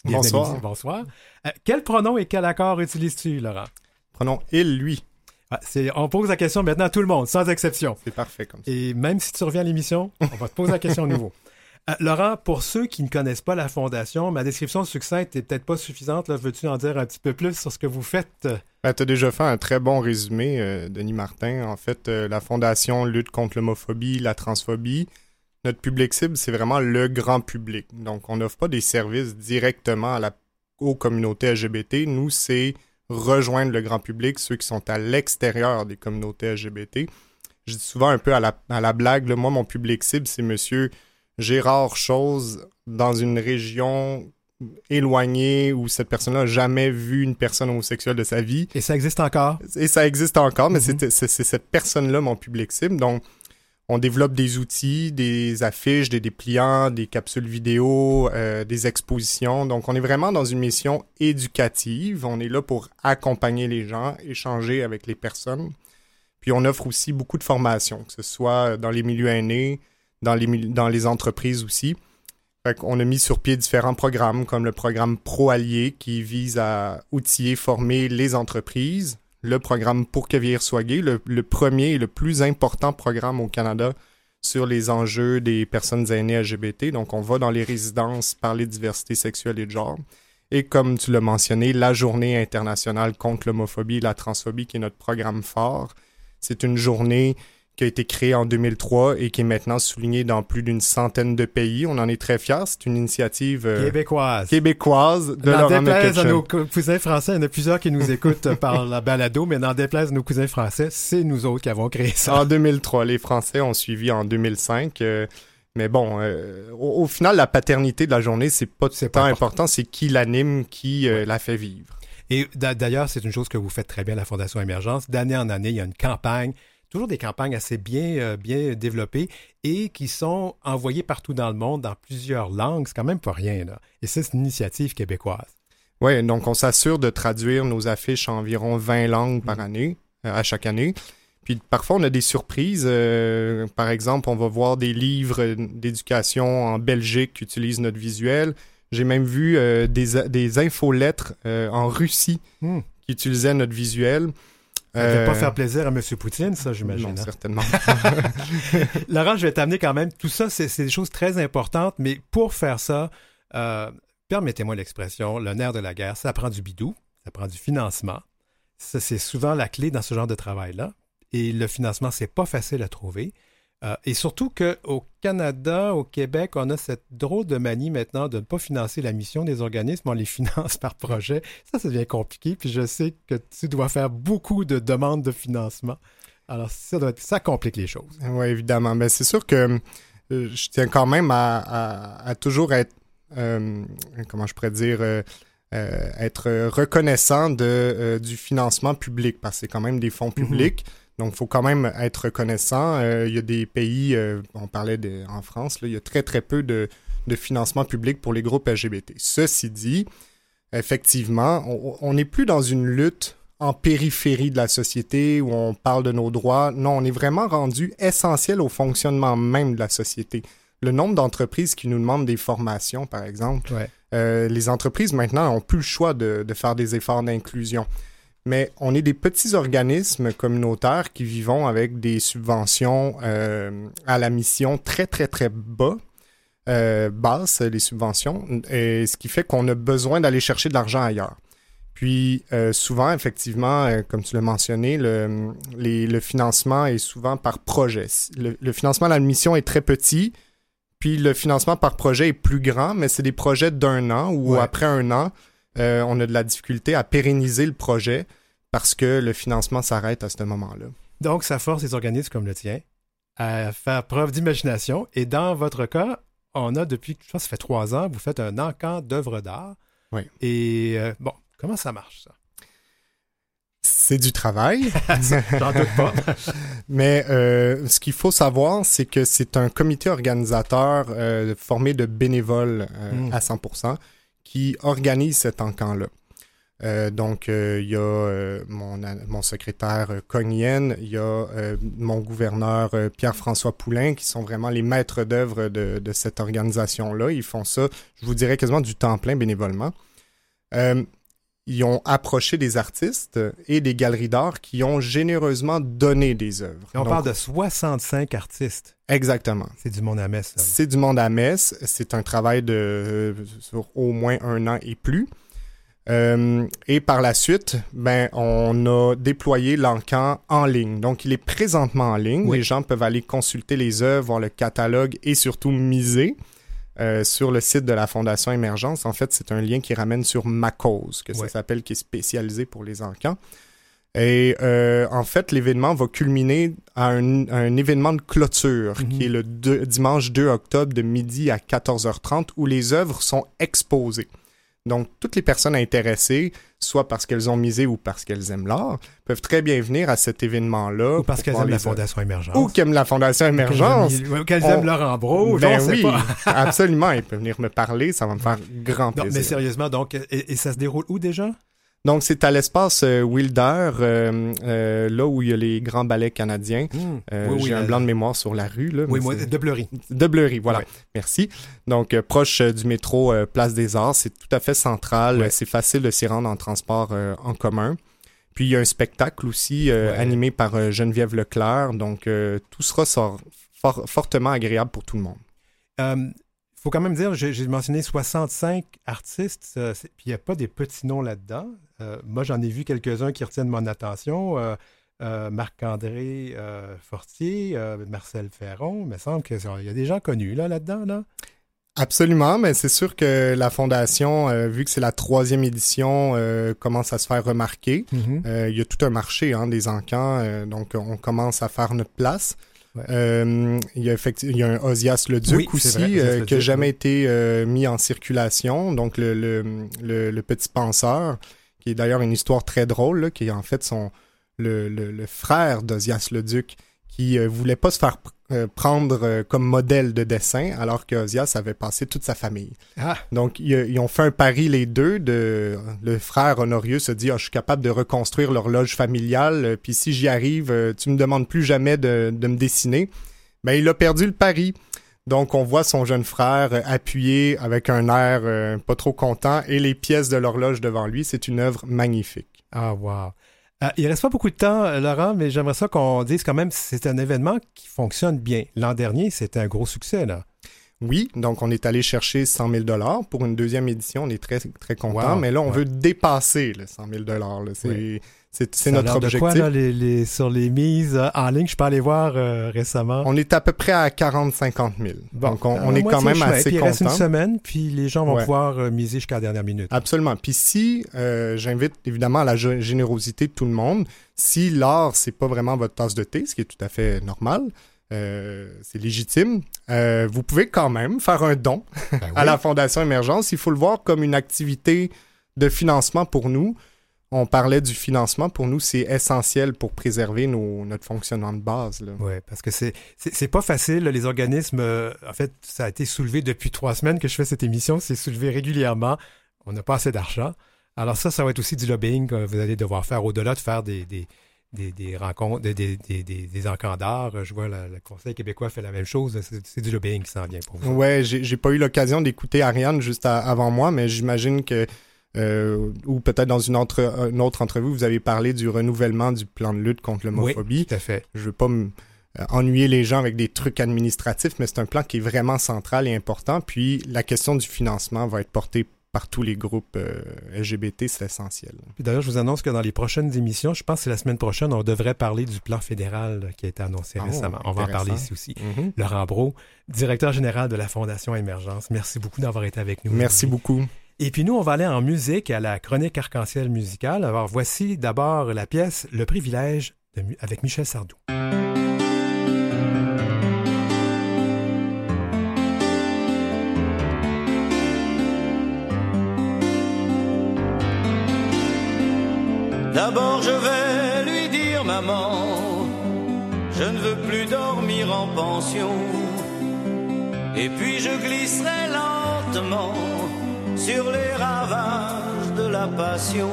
Bonsoir. Bonsoir. Euh, quel pronom et quel accord utilises-tu, Laurent? Prenons il, lui. Ah, on pose la question maintenant à tout le monde, sans exception. C'est parfait comme ça. Et même si tu reviens à l'émission, on va te poser la question à nouveau. Euh, Laurent, pour ceux qui ne connaissent pas la Fondation, ma description succincte n'est peut-être pas suffisante. Veux-tu en dire un petit peu plus sur ce que vous faites? Ben, tu as déjà fait un très bon résumé, euh, Denis Martin. En fait, euh, la Fondation lutte contre l'homophobie, la transphobie. Notre public cible, c'est vraiment le grand public. Donc, on n'offre pas des services directement à la, aux communautés LGBT. Nous, c'est rejoindre le grand public, ceux qui sont à l'extérieur des communautés LGBT. Je dis souvent un peu à la, à la blague, moi, mon public cible, c'est monsieur Gérard Chose dans une région éloignée où cette personne-là n'a jamais vu une personne homosexuelle de sa vie. Et ça existe encore? Et ça existe encore, mais Mhm. c'est cette personne-là, mon public cible. Donc, on développe des outils, des affiches, des dépliants, des capsules vidéo, euh, des expositions. Donc, on est vraiment dans une mission éducative. On est là pour accompagner les gens, échanger avec les personnes. Puis, on offre aussi beaucoup de formations, que ce soit dans les milieux aînés, dans les, entreprises aussi. Qu'on a mis sur pied différents programmes, comme le programme Pro Allié, qui vise à outiller, former les entreprises. Le programme Pour que vieillir soit gay, le, le premier et le plus important programme au Canada sur les enjeux des personnes aînées LGBT. Donc, on va dans les résidences parler de diversité sexuelle et de genre. Et comme tu l'as mentionné, la journée internationale contre l'homophobie et la transphobie, qui est notre programme fort. C'est une journée qui a été créée en 2003 et qui est maintenant soulignée dans plus d'une centaine de pays. On en est très fiers. C'est une initiative euh, Québécoise. québécoise de Laurent déplaise à nos cou- cousins français, il y en a plusieurs qui nous écoutent par la balado, mais n'en déplaise à nos cousins français, c'est nous autres qui avons créé ça. En 2003, les Français ont suivi en 2005. euh, mais bon, euh, au, au final, la paternité de la journée, c'est pas tant pas important, c'est qui l'anime, qui euh, la fait vivre. Et d'a- d'ailleurs, c'est une chose que vous faites très bien à la Fondation Émergence. D'année en année, il y a une campagne, toujours des campagnes assez bien, euh, bien développées et qui sont envoyées partout dans le monde dans plusieurs langues. C'est quand même pas rien, là. Et ça, c'est une initiative québécoise. Oui, donc on s'assure de traduire nos affiches en environ 20 langues par année, euh, à chaque année. Puis parfois, on a des surprises. euh, par exemple, on va voir des livres d'éducation en Belgique qui utilisent notre visuel. J'ai même vu euh, des, des infolettres euh, en Russie Hmm. qui utilisaient notre visuel. Ça ne pas Euh, faire plaisir à M. Poutine, ça, j'imagine. Non, hein? certainement. Laurent, je vais t'amener quand même. Tout ça, c'est c'est des choses très importantes, mais pour faire ça, euh, permettez-moi l'expression, le nerf de la guerre, ça prend du bidou, ça prend du financement. Ça, c'est souvent la clé dans ce genre de travail-là. Et le financement, c'est pas facile à trouver. Euh, et surtout qu'au Canada, au Québec, on a cette drôle de manie maintenant de ne pas financer la mission des organismes, on les finance par projet. Ça, ça devient compliqué. Puis je sais que tu dois faire beaucoup de demandes de financement. Alors, ça, doit être- ça complique les choses. Oui, évidemment. Mais c'est sûr que euh, je tiens quand même à, à- à toujours être, euh, comment je pourrais dire, être reconnaissant de, du financement public, parce que c'est quand même des fonds publics. Donc, il faut quand même être reconnaissant. Euh, il y a des pays, euh, on parlait de, en France, là, il y a très, très peu de, de financement public pour les groupes LGBT. Ceci dit, effectivement, on- n'est plus dans une lutte en périphérie de la société où on parle de nos droits. Non, on est vraiment rendu essentiel au fonctionnement même de la société. Le nombre d'entreprises qui nous demandent des formations, par exemple, Ouais. euh, les entreprises maintenant n'ont plus le choix de, de faire des efforts d'inclusion. Mais on est des petits organismes communautaires qui vivons avec des subventions euh, à la mission très, très, très bas, euh, basses, les subventions, et ce qui fait qu'on a besoin d'aller chercher de l'argent ailleurs. Puis euh, souvent, effectivement, euh, comme tu l'as mentionné, le, les- le financement est souvent par projet. Le, le financement à la mission est très petit, puis le financement par projet est plus grand, mais c'est des projets d'un an ou Ouais. après un an, euh, on a de la difficulté à pérenniser le projet parce que le financement s'arrête à ce moment-là. Donc, ça force les organismes comme le tien à faire preuve d'imagination. Et dans votre cas, on a depuis, je pense que ça fait trois ans, vous faites un encamp d'œuvres d'art. Oui. Et euh, bon, comment ça marche, ça? C'est du travail. J'en doute pas. Mais euh, ce qu'il faut savoir, c'est que c'est un comité organisateur euh, formé de bénévoles euh, Mm. à 100% qui organise cet encan-là. Euh, donc, euh, il y a euh, mon, mon secrétaire Cognien, il y a mon gouverneur Pierre-François Poulain, qui sont vraiment les maîtres d'œuvre de, de cette organisation-là. Ils font ça, je vous dirais, quasiment du temps plein bénévolement. Ils ont approché des artistes et des galeries d'art qui ont généreusement donné des œuvres. Et on Donc, parle de 65 artistes. Exactement. C'est du monde à messe. ça. C'est du monde à Metz. C'est un travail de euh, sur au moins un an et plus. Euh, et par la suite, ben, on a déployé l'encan en ligne. Donc, il est présentement en ligne. Oui. Les gens peuvent aller consulter les œuvres, voir le catalogue et surtout miser euh, sur le site de la Fondation Émergence. En fait, c'est un lien qui ramène sur Ma Cause, que Ouais. ça s'appelle, qui est spécialisé pour les encans. Et euh, en fait, l'événement va culminer à un, à un événement de clôture Mhm. qui est le dimanche 2 octobre de midi à 14h30 où les œuvres sont exposées. Donc, toutes les personnes intéressées, soit parce qu'elles ont misé ou parce qu'elles aiment l'art, peuvent très bien venir à cet événement-là. Ou parce qu'elles aiment la. Fondation Émergence. Ou qu'aiment la Fondation Émergence. Qu'elles aiment- Qu'elles aiment Laurent ben oui, pas. absolument. Ils peuvent venir me parler, ça va me faire grand Non, plaisir. mais sérieusement, donc, et, et ça se déroule où déjà? Donc, c'est à l'espace euh, Wilder, euh, euh, là où il y a les grands ballets canadiens. Euh, Oui, oui, J'ai un la- blanc de mémoire sur la rue. Là, Oui, moi, de Bleury. De Bleury, voilà. Merci. Donc, proche du métro Place des Arts, c'est tout à fait central. C'est facile de s'y rendre en transport en commun. Puis, il y a un spectacle aussi euh, Ouais. animé par euh, Geneviève Leclerc. Donc, euh, tout sera for- fortement agréable pour tout le monde. Euh, faut quand même dire, j'ai mentionné 65 artistes, puis il n'y a pas des petits noms là-dedans. Euh, moi, j'en ai vu quelques-uns qui retiennent mon attention. Euh, euh, Marc-André Fortier, Marcel Ferron, il me semble qu'il y a des gens connus là, là-dedans. Là. Absolument, mais c'est sûr que la Fondation, euh, vu que c'est la troisième édition, euh, commence à se faire remarquer. Euh, il y a tout un marché hein, des encans, donc on commence à faire notre place. Ouais. Il, y a il y a un Osias le Duc Oui, aussi, vrai, qui n'a jamais oui. été mis en circulation. Donc le, le, le, le petit penseur, qui est d'ailleurs une histoire très drôle, là, qui est en fait son le, le, le frère d'Osias le Duc, qui euh, voulait pas se faire pr- euh, prendre euh, comme modèle de dessin, alors que Osias avait passé toute sa famille. Ah, Donc, ils, ils ont fait un pari, les deux. De, le frère Honorieux se dit, Ah, je suis capable de reconstruire l'horloge familiale, euh, puis si j'y arrive, tu me demandes plus jamais de, de me dessiner. Ben, il a perdu le pari. Donc, on voit son jeune frère euh, appuyé avec un air euh, pas trop content et les pièces de l'horloge devant lui. C'est une œuvre magnifique. ah wow. Euh, il reste pas beaucoup de temps, Laurent, mais j'aimerais ça qu'on dise quand même que c'est un événement qui fonctionne bien. L'an dernier, c'était un gros succès. Là. Oui, donc on est allé chercher 100 000 dollars pour une deuxième édition. On est très très content, Wow, mais là on ouais. veut dépasser le 100 000 dollars. C'est Oui. C'est notre de objectif. quoi, là, les, les- sur les mises euh, en ligne? Je peux aller voir euh, récemment. On est à peu près à 40-50 000. Bon, donc on, la est quand même assez Puis il reste une content. semaine, puis les gens vont Ouais. pouvoir euh, miser jusqu'à la dernière minute. Absolument. Puis si euh, j'invite évidemment à la gé- générosité de tout le monde, si l'art c'est pas vraiment votre tasse de thé, ce qui est tout à fait normal, euh, c'est légitime, euh, vous pouvez quand même faire un don Ben à la Fondation Émergence. Il faut le voir comme une activité de financement pour nous. On parlait du financement. Pour nous, c'est essentiel pour préserver nos- notre fonctionnement de base. Oui, parce que c'est pas facile. Les organismes, euh, en fait, ça a été soulevé depuis trois semaines que je fais cette émission. C'est soulevé régulièrement. On n'a pas assez d'argent. Alors ça, ça va être aussi du lobbying que vous allez devoir faire au-delà de faire des, des, des, des rencontres, des, des, des. Je vois la- le Conseil québécois fait la même chose. C'est du lobbying qui s'en vient pour vous. Ouais, j'ai j'ai pas eu l'occasion d'écouter Ariane juste à- avant moi, mais j'imagine que euh, ou peut-être dans une autre, une autre entrevue, vous avez parlé du renouvellement du plan de lutte contre l'homophobie. Oui, tout à fait. Je veux pas me euh, ennuyer les gens avec des trucs administratifs, mais c'est un plan qui est vraiment central et important. Puis la question du financement va être portée par tous les groupes euh, LGBT, c'est essentiel. Puis d'ailleurs, je vous annonce que dans les prochaines émissions, je pense que c'est la semaine prochaine, on devrait parler du plan fédéral qui a été annoncé Oh, récemment. On va en parler ici aussi. Mhm. Laurent Brault, directeur général de la Fondation Émergence. Merci beaucoup d'avoir été avec nous. Merci beaucoup. Et puis nous, on va aller en musique à la chronique arc-en-ciel musicale. Alors voici d'abord la pièce Le privilège avec Michel Sardou. D'abord je vais lui dire maman, je ne veux plus dormir en pension. Et puis je glisserai lentement sur les ravages de la passion.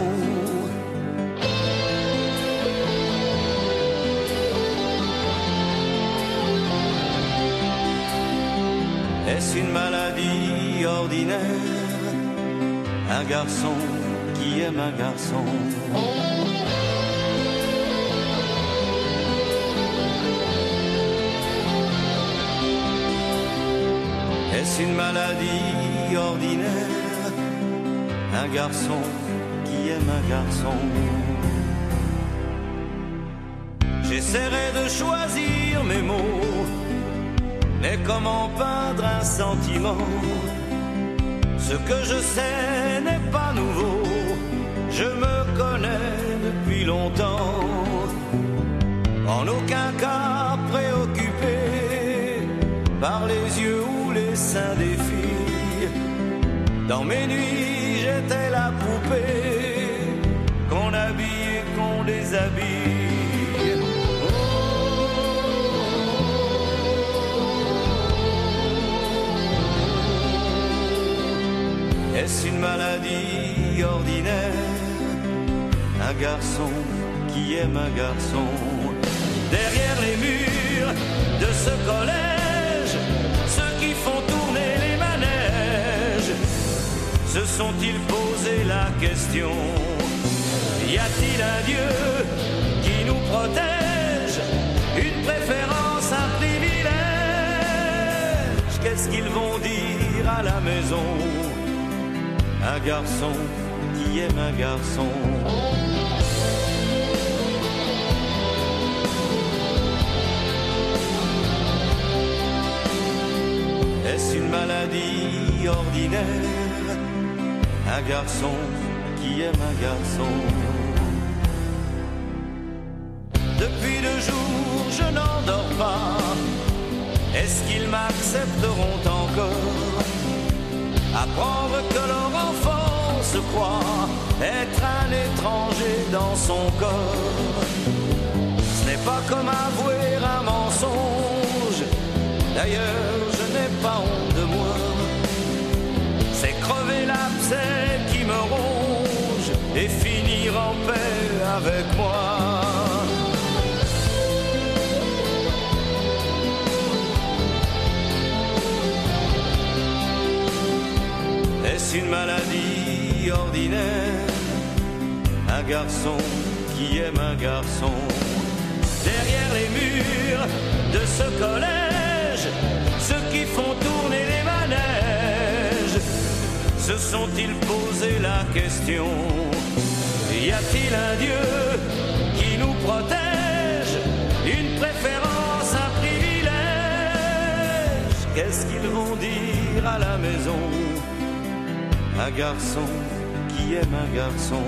Est-ce une maladie ordinaire? Un garçon qui aime un garçon. Est-ce une maladie ordinaire? Un garçon qui aime un garçon. J'essaierai de choisir mes mots, mais comment peindre un sentiment? Ce que je sais n'est pas nouveau, je me connais depuis longtemps. En aucun cas préoccupé par les yeux ou les seins des filles. Dans mes nuits, j'étais la poupée qu'on habille et qu'on déshabille. Est-ce une maladie ordinaire? Un garçon qui aime un garçon Derrière les murs de ce collège Se sont-ils posé la question? Y a-t-il un Dieu qui nous protège Une préférence, un privilège? Qu'est-ce qu'ils vont dire à la maison? Un garçon qui aime un garçon. Est-ce une maladie ordinaire? Garçon qui aime un garçon. Depuis deux jours, je n'endors pas. Est-ce qu'ils m'accepteront encore? Apprendre que leur enfant se croit être un étranger dans son corps. Ce n'est pas comme avouer un mensonge. D'ailleurs, je n'ai pas honte de moi. Qui me ronge et finir en paix avec moi. Est-ce une maladie ordinaire? Un garçon qui aime un garçon. Derrière les murs de ce collège Ceux qui font tourner les manèges Se sont-ils posé la question? Y a-t-il un Dieu qui nous protège Une préférence, un privilège? Qu'est-ce qu'ils vont dire à la maison? Un garçon qui aime un garçon.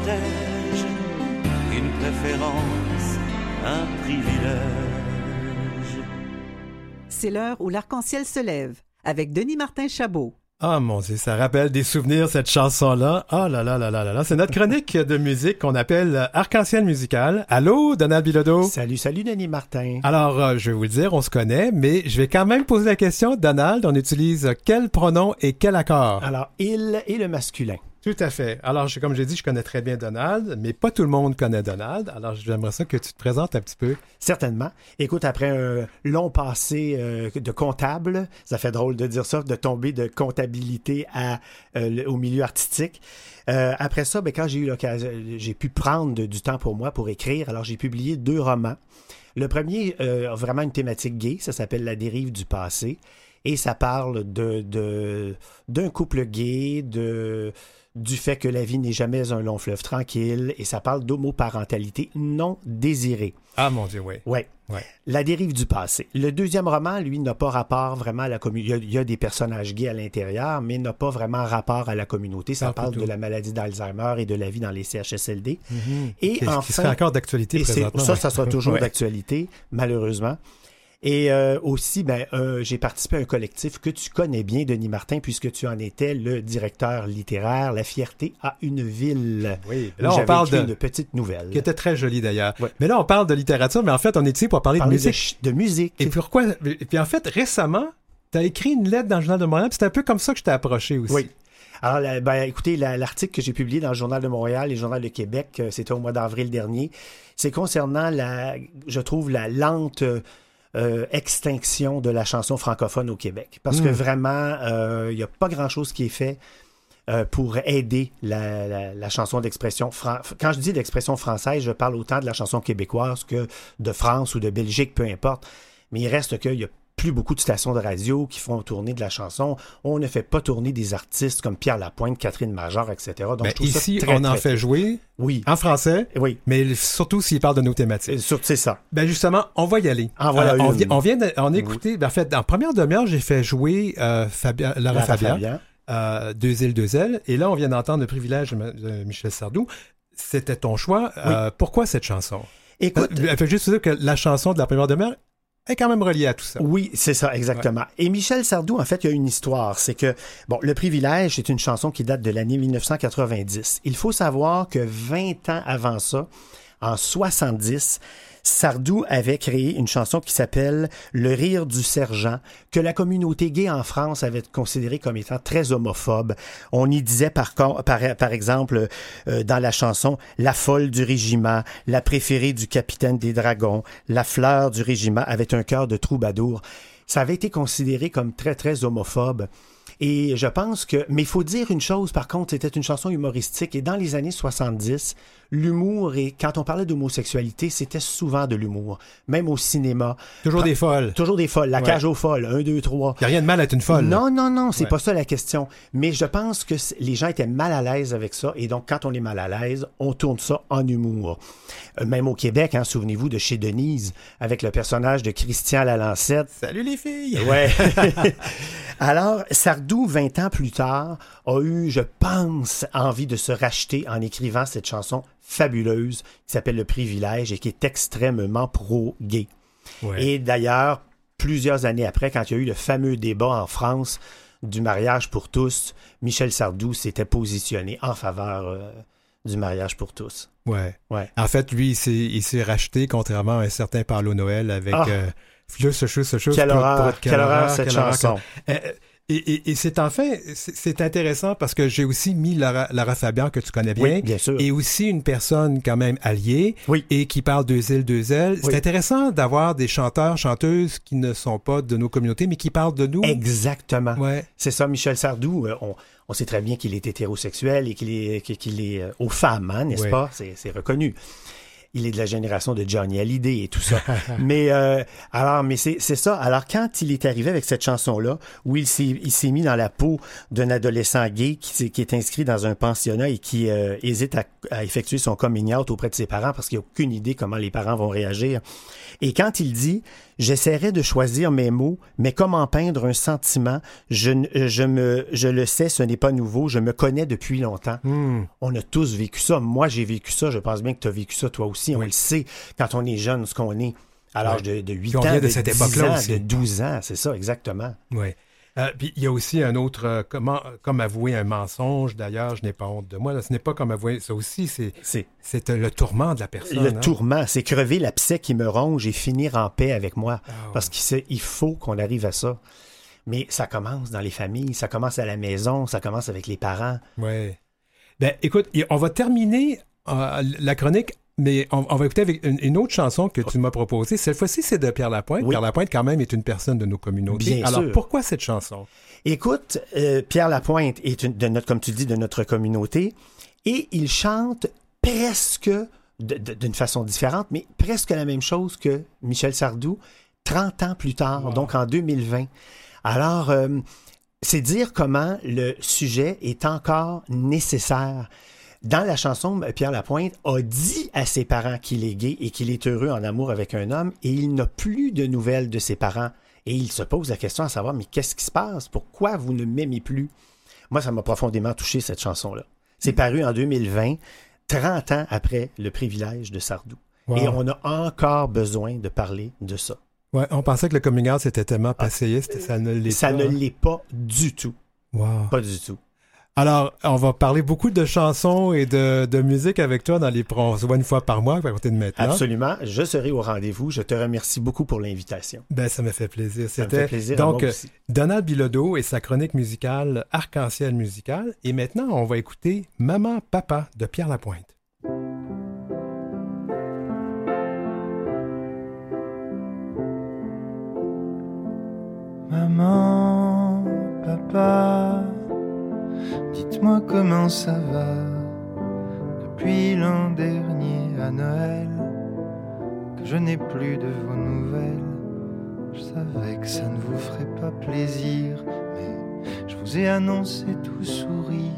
Protège Une préférence, un privilège C'est l'heure où l'arc-en-ciel se lève avec Denis Martin Chabot. Ah mon Dieu, ça rappelle des souvenirs cette chanson-là. Ah là là là là là là. C'est notre chronique de musique qu'on appelle Arc-en-ciel musical. Allô, Donald Bilodeau? Salut, salut Denis Martin. Alors, euh, je vais vous le dire, on se connaît, mais je vais quand même poser la question. Donald, on utilise quel pronom et quel accord? Alors, il et le masculin. Tout à fait. Alors, je- comme j'ai dit, je connais très bien Donald, mais pas tout le monde connaît Donald. Alors, j'aimerais ça que tu te présentes un petit peu. Certainement. Écoute, après un long passé euh, de comptable, ça fait drôle de dire ça, de tomber de comptabilité à, euh, au milieu artistique. Euh, après ça, ben, quand j'ai eu l'occasion, j'ai pu prendre du temps pour moi pour écrire. Alors, j'ai publié deux romans. Le premier a vraiment une thématique gay, ça s'appelle La dérive du passé. Et ça parle de- d'un couple gay, de du fait que la vie n'est jamais un long fleuve tranquille, et ça parle d'homoparentalité non désirée. Ah mon Dieu, oui. Ouais. La dérive du passé. Le deuxième roman, lui, n'a pas rapport vraiment à la communauté. Il, y a- il y a des personnages gays à l'intérieur, mais n'a pas vraiment rapport à la communauté. Ça Ah, parle de la maladie d'Alzheimer et de la vie dans les CHSLD. Et Mhm. Qui, qui enfin, serait encore d'actualité et présentement. ça, ouais. ça sera toujours Ouais. d'actualité, malheureusement. Et euh, aussi, ben, euh, j'ai participé à un collectif que tu connais bien, Denis Martin, puisque tu en étais le directeur littéraire. La fierté à une ville. Oui, où là, on parle écrit de... une petite nouvelle. qui était très joli d'ailleurs. Ouais. Mais là, on parle de littérature, mais en fait, on est ici pour parler, Parler de de, musique. ch- de musique. Et pourquoi Et puis en fait, récemment, as écrit une lettre dans le Journal de Montréal, puis c'est un peu comme ça que je t'ai approché aussi. Oui. Alors, ben, écoutez, la- l'article que j'ai publié dans le Journal de Montréal et le Journal de Québec, euh, c'était au mois d'avril dernier, c'est concernant la, je trouve, la lente euh, euh, extinction de la chanson francophone au Québec. Parce que Mm. vraiment, euh, il n'y a pas grand-chose qui est fait euh, pour aider la, la- la chanson d'expression. fran- Quand je dis d'expression française, je parle autant de la chanson québécoise que de France ou de Belgique, peu importe. Mais il reste qu'il y a plus beaucoup de stations de radio qui font tourner de la chanson. On ne fait pas tourner des artistes comme Pierre Lapointe, Catherine Major, etc. Donc, Ben, je trouve ça ici, très, on en très fait jouer Oui, en français, oui. mais surtout s'il parle de nos thématiques. sur- C'est ça. Ben justement, on va y aller. Ah, voilà on, vient, on vient de- on a écouté, ben, en fait, en première demi-heure, j'ai fait jouer euh, Fabien, Lara, Lara Fabian, Fabian. euh, Deux îles, deux ailes, et là, on vient d'entendre le privilège de, Michel Sardou. C'était ton choix. Euh, pourquoi cette chanson? Écoute, Euh, fait juste dire que la chanson de la première demi-heure est quand même reliée à tout ça. Oui, c'est ça, exactement. Et Michel Sardou, en fait, il y a une histoire. C'est que, bon, Le Privilège, c'est une chanson qui date de l'année 1990. Il faut savoir que 20 ans avant ça, en 70, Sardou avait créé une chanson qui s'appelle Le rire du sergent, que la communauté gay en France avait considéré comme étant très homophobe. On y disait par, par, par exemple euh, dans la chanson La folle du régiment, la préférée du capitaine des dragons, la fleur du régiment avait un cœur de troubadour. Ça avait été considéré comme très, très homophobe. Et je pense que, mais il faut dire une chose, par contre, c'était une chanson humoristique. Et dans les années 70, l'humour, et quand on parlait d'homosexualité, c'était souvent de l'humour. Même au cinéma. Toujours des folles. Toujours des folles. La Ouais. cage aux folles. Un, deux, trois. Il n'y a rien de mal à être une folle. Non, non, non, c'est Ouais. pas ça la question. Mais je pense que les gens étaient mal à l'aise avec ça. Et donc, quand on est mal à l'aise, on tourne ça en humour. Euh, même au Québec, hein, souvenez-vous de chez Denise, avec le personnage de Christian Lalancette. Salut les filles! Ouais. Alors, Sardou, 20 ans plus tard, a eu, je pense, envie de se racheter en écrivant cette chanson fabuleuse qui s'appelle Le Privilège et qui est extrêmement pro-gay. Ouais. Et d'ailleurs, plusieurs années après, quand il y a eu le fameux débat en France du mariage pour tous, Michel Sardou s'était positionné en faveur euh, du mariage pour tous. Ouais. Ouais. En fait, lui, il s'est, racheté, contrairement à un certain Parlo Noël, avec Ah. euh, ce chose, ce chose. Quelle horreur, quelle horreur cette quelle chanson. Euh, Et, et- et c'est en fait, c'est, intéressant parce que j'ai aussi mis Lara, Lara Fabian, que tu connais bien, Oui, bien sûr. et aussi une personne quand même alliée, Oui. et qui parle deux îles, deux ailes. Oui. C'est intéressant d'avoir des chanteurs, chanteuses qui ne sont pas de nos communautés, mais qui parlent de nous. Exactement. Ouais. C'est ça, Michel Sardou. euh, on, on sait très bien qu'il est hétérosexuel et qu'il est, qu'il- est euh, aux femmes, hein, n'est-ce Ouais. pas? C'est c'est reconnu. Il est de la génération de Johnny Hallyday et tout ça. mais euh, alors, mais c'est ça. Alors, quand il est arrivé avec cette chanson-là, où il s'est mis dans la peau d'un adolescent gay qui est inscrit dans un pensionnat et qui euh, hésite à, à effectuer son coming out auprès de ses parents parce qu'il n'a aucune idée comment les parents vont réagir. Et quand il dit J'essaierai de choisir mes mots, mais comment peindre un sentiment? Je, ne- je, me, je le sais, ce n'est pas nouveau, je me connais depuis longtemps. Hmm. On a tous vécu ça. Moi, j'ai vécu ça. Je pense bien que tu as vécu ça toi aussi. On le sait quand on est jeune, ce qu'on est. À l'âge de, de 8 Puis on ans, de cette 10 époque-là ans, aussi. de 12 ans, c'est ça, exactement. Oui. Euh, puis il y a aussi un autre, euh, comment, comme avouer un mensonge, d'ailleurs, je n'ai pas honte de moi. là. ce n'est pas comme avouer, ça aussi, c'est, C'est c'est euh, le tourment de la personne. le hein. tourment, c'est crever l'abcès qui me ronge et finir en paix avec moi. Ah, Parce qu'il faut qu'on arrive à ça. Mais ça commence dans les familles, ça commence à la maison, ça commence avec les parents. Ouais. Ben, écoute, on va terminer euh, la chronique, mais on, on va écouter avec une, une autre chanson que tu m'as proposée. Cette fois-ci, c'est de Pierre Lapointe. Oui. Pierre Lapointe, quand même, est une personne de nos communautés. Bien Alors, sûr. pourquoi cette chanson? Écoute, euh, Pierre Lapointe est une- de notre, comme tu dis, de notre communauté, et il chante presque, d'une façon différente, mais presque la même chose que Michel Sardou, 30 ans plus tard, Wow. donc en 2020. Alors, euh, c'est dire comment le sujet est encore nécessaire. Dans la chanson, Pierre Lapointe a dit à ses parents qu'il est gay et qu'il est heureux en amour avec un homme, et il n'a plus de nouvelles de ses parents. Et il se pose la question à savoir, mais qu'est-ce qui se passe? Pourquoi vous ne m'aimez plus? Moi, ça m'a profondément touché, cette chanson-là. C'est paru en 2020, 30 ans après le privilège de Sardou. Wow. Et on a encore besoin de parler de ça. Ouais, on pensait que le coming out, c'était tellement passéiste, ça ne l'est Ça pas. ne l'est pas du tout. Wow. Pas du tout. Alors, on va parler beaucoup de chansons et de, de musique avec toi dans les on se voit une fois par mois à côté de maintenant. Absolument. Je serai au rendez-vous. Je te remercie beaucoup pour l'invitation. Ben, ça me fait plaisir. Ça me C'était fait plaisir. à donc aussi. Donald Bilodeau et sa chronique musicale Arc-en-ciel musical. Et maintenant, on va écouter Maman, Papa de Pierre Lapointe. Maman, papa, dites-moi comment ça va depuis l'an dernier à Noël que je n'ai plus de vos nouvelles. Je savais que ça ne vous ferait pas plaisir, mais je vous ai annoncé tout sourire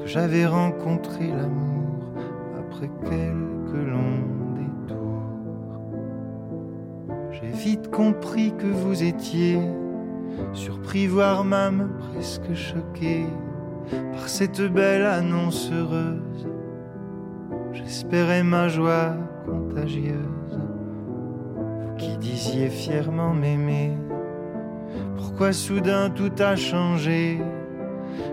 que j'avais rencontré l'amour après quelques longs détours. J'ai vite compris que vous étiez surpris, voire même presque choqué par cette belle annonce heureuse. J'espérais ma joie contagieuse. Vous qui disiez fièrement m'aimer, pourquoi soudain tout a changé?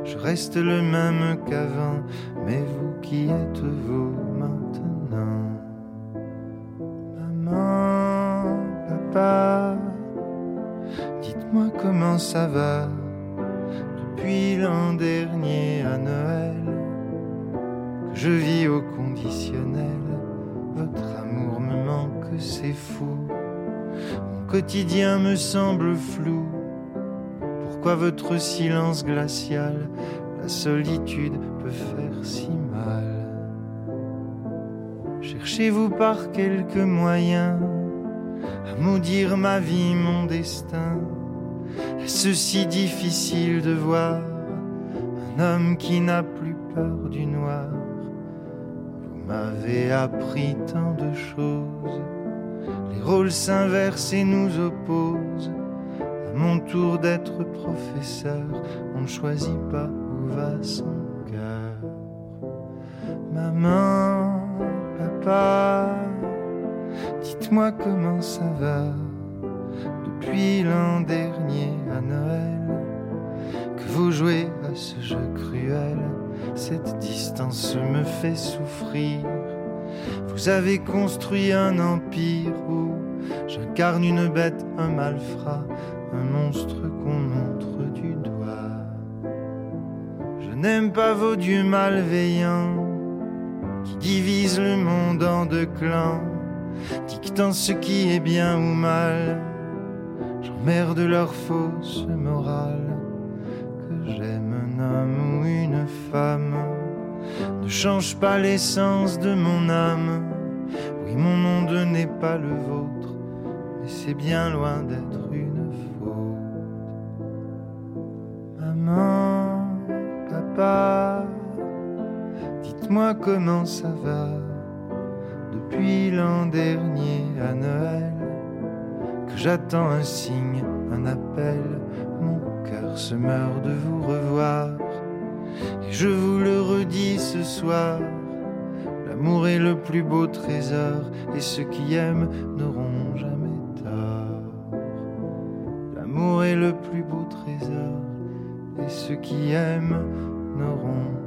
Je reste le même qu'avant, mais vous qui êtes vous maintenant Maman, papa, dites-moi comment ça va depuis l'an dernier à Noël que je vis au conditionnel. Votre amour me manque, c'est fou. Mon quotidien me semble flou. Pourquoi votre silence glacial, la solitude peut faire si mal? Cherchez-vous par quelques moyens maudire ma vie, mon destin Est-ce si difficile de voir un homme qui n'a plus peur du noir? Vous m'avez appris tant de choses. Les rôles s'inversent et nous opposent. À mon tour d'être professeur, on ne choisit pas où va son cœur. Maman, papa, dites-moi comment ça va depuis l'an dernier à Noël que vous jouez à ce jeu cruel. Cette distance me fait souffrir. Vous avez construit un empire où j'incarne une bête, un malfrat, un monstre qu'on montre du doigt. Je n'aime pas vos dieux malveillants qui divisent le monde en deux clans, dictant ce qui est bien ou mal. J'emmerde leur fausse morale. Que j'aime un homme ou une femme ne change pas l'essence de mon âme. Oui, mon monde n'est pas le vôtre, mais c'est bien loin d'être une faute. Maman, papa, dites-moi comment ça va depuis l'an dernier à Noël que j'attends un signe, un appel. Mon cœur se meurt de vous revoir. Et je vous le redis ce soir. L'amour est le plus beau trésor. Et ceux qui aiment n'auront jamais tort. L'amour est le plus beau trésor. Et ceux qui aiment n'auront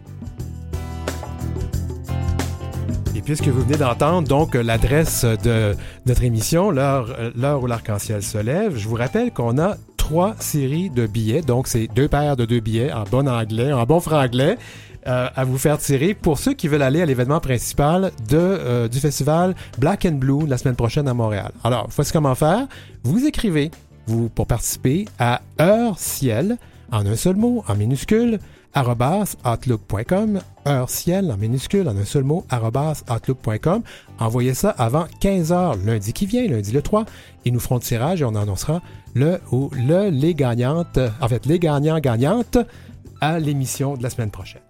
Et puisque vous venez d'entendre donc l'adresse de notre émission, l'heure où l'arc-en-ciel se lève, je vous rappelle qu'on a trois séries de billets, donc c'est deux paires de deux billets en bon anglais, en bon franglais, euh, à vous faire tirer pour ceux qui veulent aller à l'événement principal de, euh, du festival Black and Blue la semaine prochaine à Montréal. Alors, voici comment faire. Vous écrivez vous, pour participer à Heure Ciel, en un seul mot, en minuscule, outlook.com, heure ciel en minuscule, en un seul mot, outlook.com. Envoyez ça avant 15h lundi qui vient, lundi le 3. Ils nous feront le tirage et on annoncera le ou le, les gagnantes, en fait, les gagnants gagnantes à l'émission de la semaine prochaine.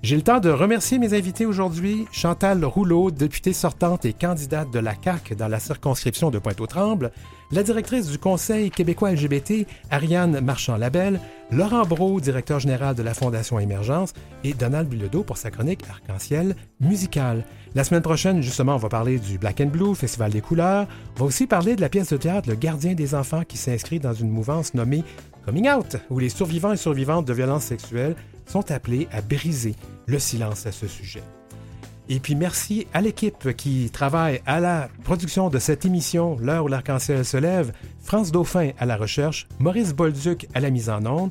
J'ai le temps de remercier mes invités aujourd'hui. Chantal Rouleau, députée sortante et candidate de la CAQ dans la circonscription de Pointe-aux-Trembles, la directrice du Conseil québécois LGBT, Ariane Marchand-Labelle, Laurent Brault, directeur général de la Fondation Émergence, et Donald Bilodeau pour sa chronique Arc-en-Ciel musicale. La semaine prochaine, justement, on va parler du Black and Blue, Festival des couleurs. On va aussi parler de la pièce de théâtre Le gardien des enfants qui s'inscrit dans une mouvance nommée Coming Out, où les survivants et survivantes de violences sexuelles sont appelés à briser le silence à ce sujet. Et puis merci à l'équipe qui travaille à la production de cette émission, L'heure où l'arc-en-ciel se lève, France Dauphin à la recherche, Maurice Bolduc à la mise en onde,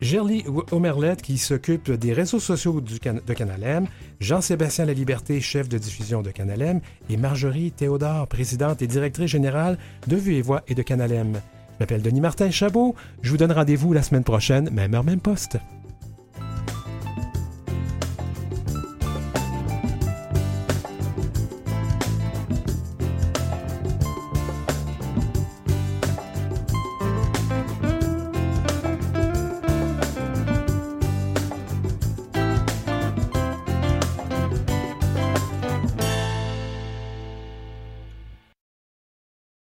Gerly Omerlette qui s'occupe des réseaux sociaux de Canalem, Jean-Sébastien Laliberté, chef de diffusion de Canalem, et Marjorie Théodore, présidente et directrice générale de Vue et Voix et de Canalem. Je m'appelle Denis Martin Chabot, je vous donne rendez-vous la semaine prochaine, même heure, même poste.